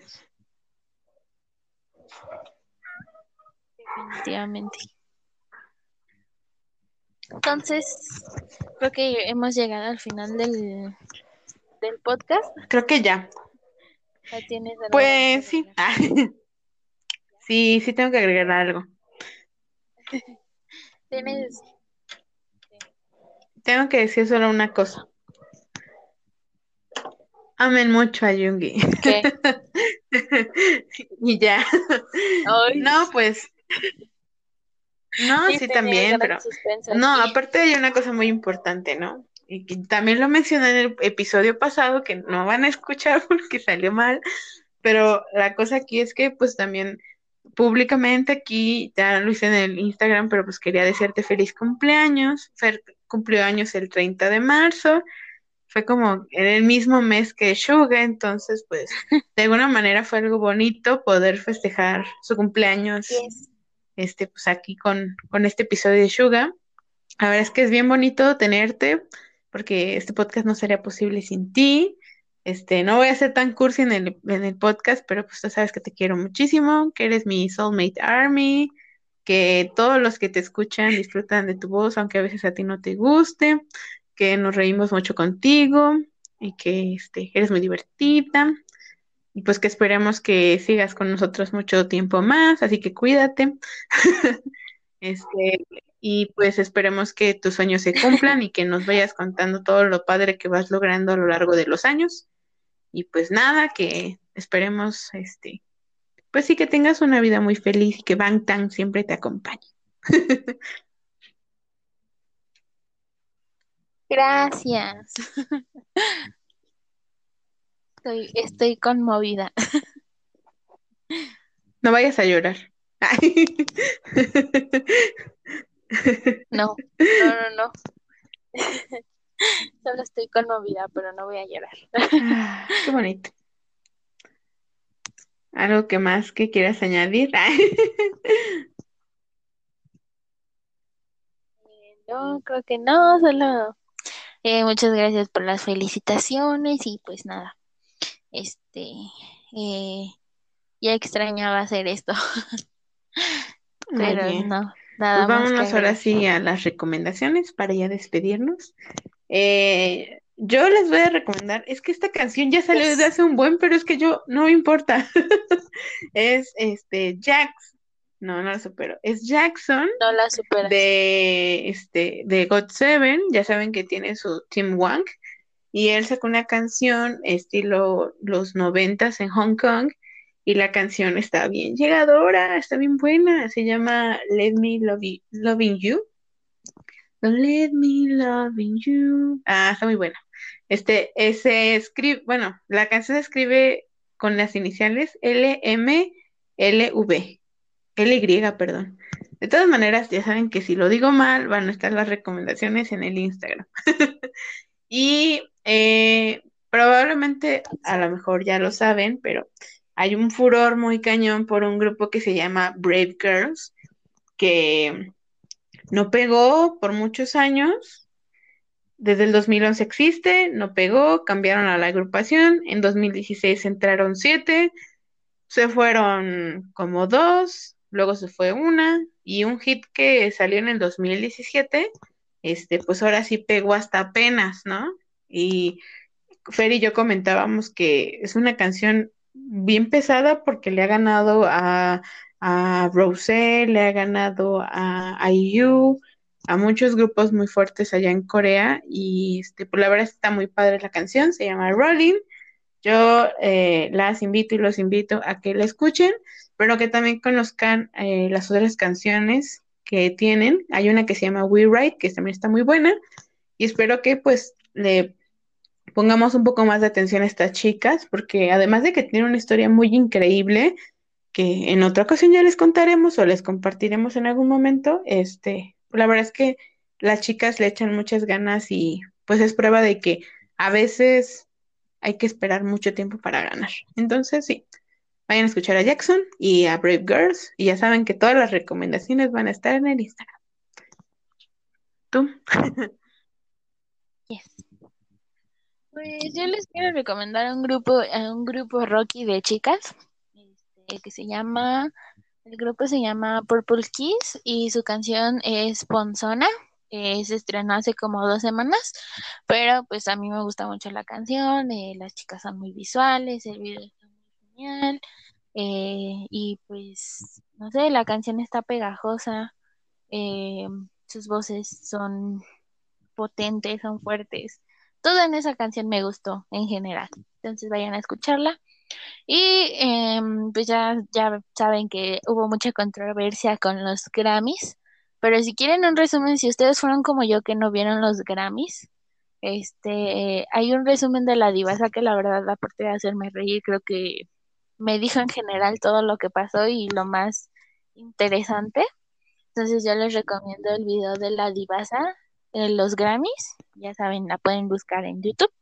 Definitivamente. Entonces, creo que hemos llegado al final del, del podcast. Creo que ya. ¿O tienes Pues sí. Ah, sí, sí tengo que agregar algo. ¿Tienes Tengo que decir solo una cosa. Amen mucho a Jungi. qué? Y ya. Ay, No, pues, no, sí también, pero no, aparte hay una cosa muy importante, ¿no? Y que también lo mencioné en el episodio pasado, que no van a escuchar porque salió mal, pero la cosa aquí es que pues también públicamente aquí, ya lo hice en el Instagram, pero pues quería desearte feliz cumpleaños. Fer cumplió años el 30 de marzo, fue como en el mismo mes que Suga, entonces pues de alguna manera fue algo bonito poder festejar su cumpleaños Yes. este, pues aquí con, con este episodio de Suga. La verdad es que es bien bonito tenerte, porque este podcast no sería posible sin ti. Este, no voy a ser tan cursi en el, en el podcast, pero pues tú sabes que te quiero muchísimo, que eres mi soulmate army, que todos los que te escuchan disfrutan de tu voz, aunque a veces a ti no te guste, que nos reímos mucho contigo y que este, eres muy divertida. Y pues que esperemos que sigas con nosotros mucho tiempo más, así que cuídate. Este, y pues esperemos que tus sueños se cumplan y que nos vayas contando todo lo padre que vas logrando a lo largo de los años. Y pues nada, que esperemos, este, pues sí que tengas una vida muy feliz y que Bangtan siempre te acompañe. Gracias. Estoy, estoy conmovida. No vayas a llorar. No, no, no, no. Solo estoy conmovida, pero no voy a llorar. Ah, qué bonito. ¿Algo que más que quieras añadir? No, creo que no, solo eh, muchas gracias por las felicitaciones y pues nada, este, eh, ya extrañaba hacer esto, pero no, pues nada más que vámonos ahora sí a las recomendaciones para ya despedirnos. Eh, yo les voy a recomendar, es que esta canción ya salió desde hace un buen, pero es que yo no me importa. Es este Jax, no, no lo supero, es Jackson No la superas. de este de God Seven, ya saben que tiene su Team Wank y él sacó una canción estilo los noventas en Hong Kong y la canción está bien llegadora, está bien buena, se llama Let Me Love You- Loving You. Let Me Loving You. Ah, está muy buena. Este, ese escribe, bueno, la canción se escribe con las iniciales L M L V. LY, perdón. De todas maneras, ya saben que si lo digo mal, van a estar las recomendaciones en el Instagram. Y eh, probablemente, a lo mejor ya lo saben, pero hay un furor muy cañón por un grupo que se llama Brave Girls, que no pegó por muchos años. Desde el 2011 existe, no pegó, cambiaron a la agrupación. En 2016 entraron siete, se fueron como dos, luego se fue una, y un hit que salió en el 2017, este, pues ahora sí pegó hasta apenas, ¿no? Y Fer y yo comentábamos que es una canción bien pesada porque le ha ganado a, a Rosé, le ha ganado a, IU, a muchos grupos muy fuertes allá en Corea, y este, pues la verdad está muy padre la canción, se llama Rolling. Yo eh, las invito y los invito a que la escuchen, pero que también conozcan eh, las otras canciones que tienen. Hay una que se llama We Ride, que también está muy buena, y espero que pues le pongamos un poco más de atención a estas chicas, porque además de que tienen una historia muy increíble, que en otra ocasión ya les contaremos o les compartiremos en algún momento, este, la verdad es que las chicas le echan muchas ganas y pues es prueba de que a veces hay que esperar mucho tiempo para ganar. Entonces, sí, vayan a escuchar a Jackson y a Brave Girls y ya saben que todas las recomendaciones van a estar en el Instagram. ¿Tú? Yes. Pues yo les quiero recomendar un grupo, un grupo rocky de chicas, este, que se llama, el grupo se llama Purple Kiss y su canción es Ponzona. eh, se estrenó hace como dos semanas, pero pues a mí me gusta mucho la canción, eh, las chicas son muy visuales, el video está muy genial, eh, y pues, no sé, la canción está pegajosa, eh, sus voces son potentes, son fuertes. Todo en esa canción me gustó en general. Entonces vayan a escucharla. Y em, pues ya, ya saben que hubo mucha controversia con los Grammys. Pero si quieren un resumen, si ustedes fueron como yo que no vieron los Grammys, este, hay un resumen de la divasa que la verdad, aparte de hacerme reír, creo que me dijo en general todo lo que pasó y lo más interesante. Entonces yo les recomiendo el video de la divasa en los Grammys. Ya saben, la pueden buscar en YouTube.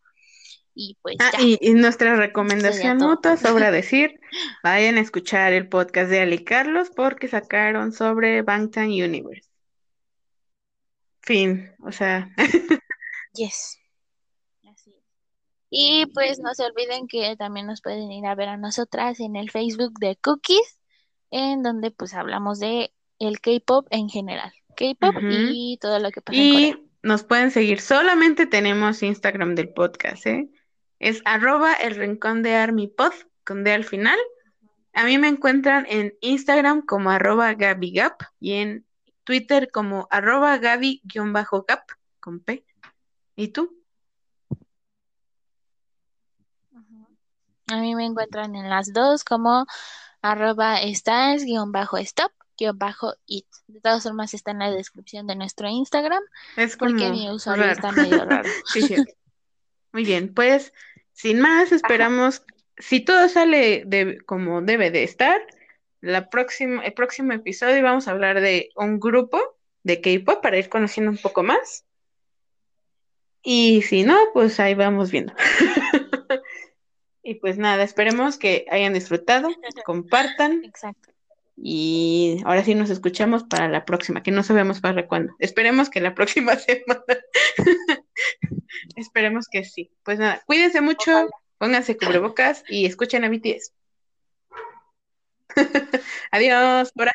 Y pues Ah, ya, y, y nuestra recomendación nota sobra decir, vayan a escuchar el podcast de Ali Carlos porque sacaron sobre Bangtan Universe. Fin, o sea, Yes. Así. Y pues no se olviden que también nos pueden ir a ver a nosotras en el Facebook de Cookies, en donde pues hablamos de el K-pop en general. K-pop y todo lo que pasa en Corea. Y nos pueden seguir, solamente tenemos Instagram del podcast, ¿eh? Es arroba el rincón de Army Pod, con D al final. A mí me encuentran en Instagram como arroba GabiGap y en Twitter como arroba Gaby-Gap con P. ¿Y tú? A mí me encuentran en las dos como arroba stars-stop-it. De todas formas está en la descripción de nuestro Instagram. Es porque como mi usuario raro. está medio raro. Sí, sí. Muy bien, pues sin más, esperamos, si todo sale de, como debe de estar, la próxima, el próximo episodio vamos a hablar de un grupo de K-pop para ir conociendo un poco más. Y si no, pues ahí vamos viendo. y pues nada, esperemos que hayan disfrutado, compartan Exacto. y ahora sí nos escuchamos para la próxima, que no sabemos para cuándo. Esperemos que la próxima semana. Esperemos que sí. Pues nada, cuídense mucho, Ojalá. pónganse cubrebocas y escuchen a BTS. Adiós, por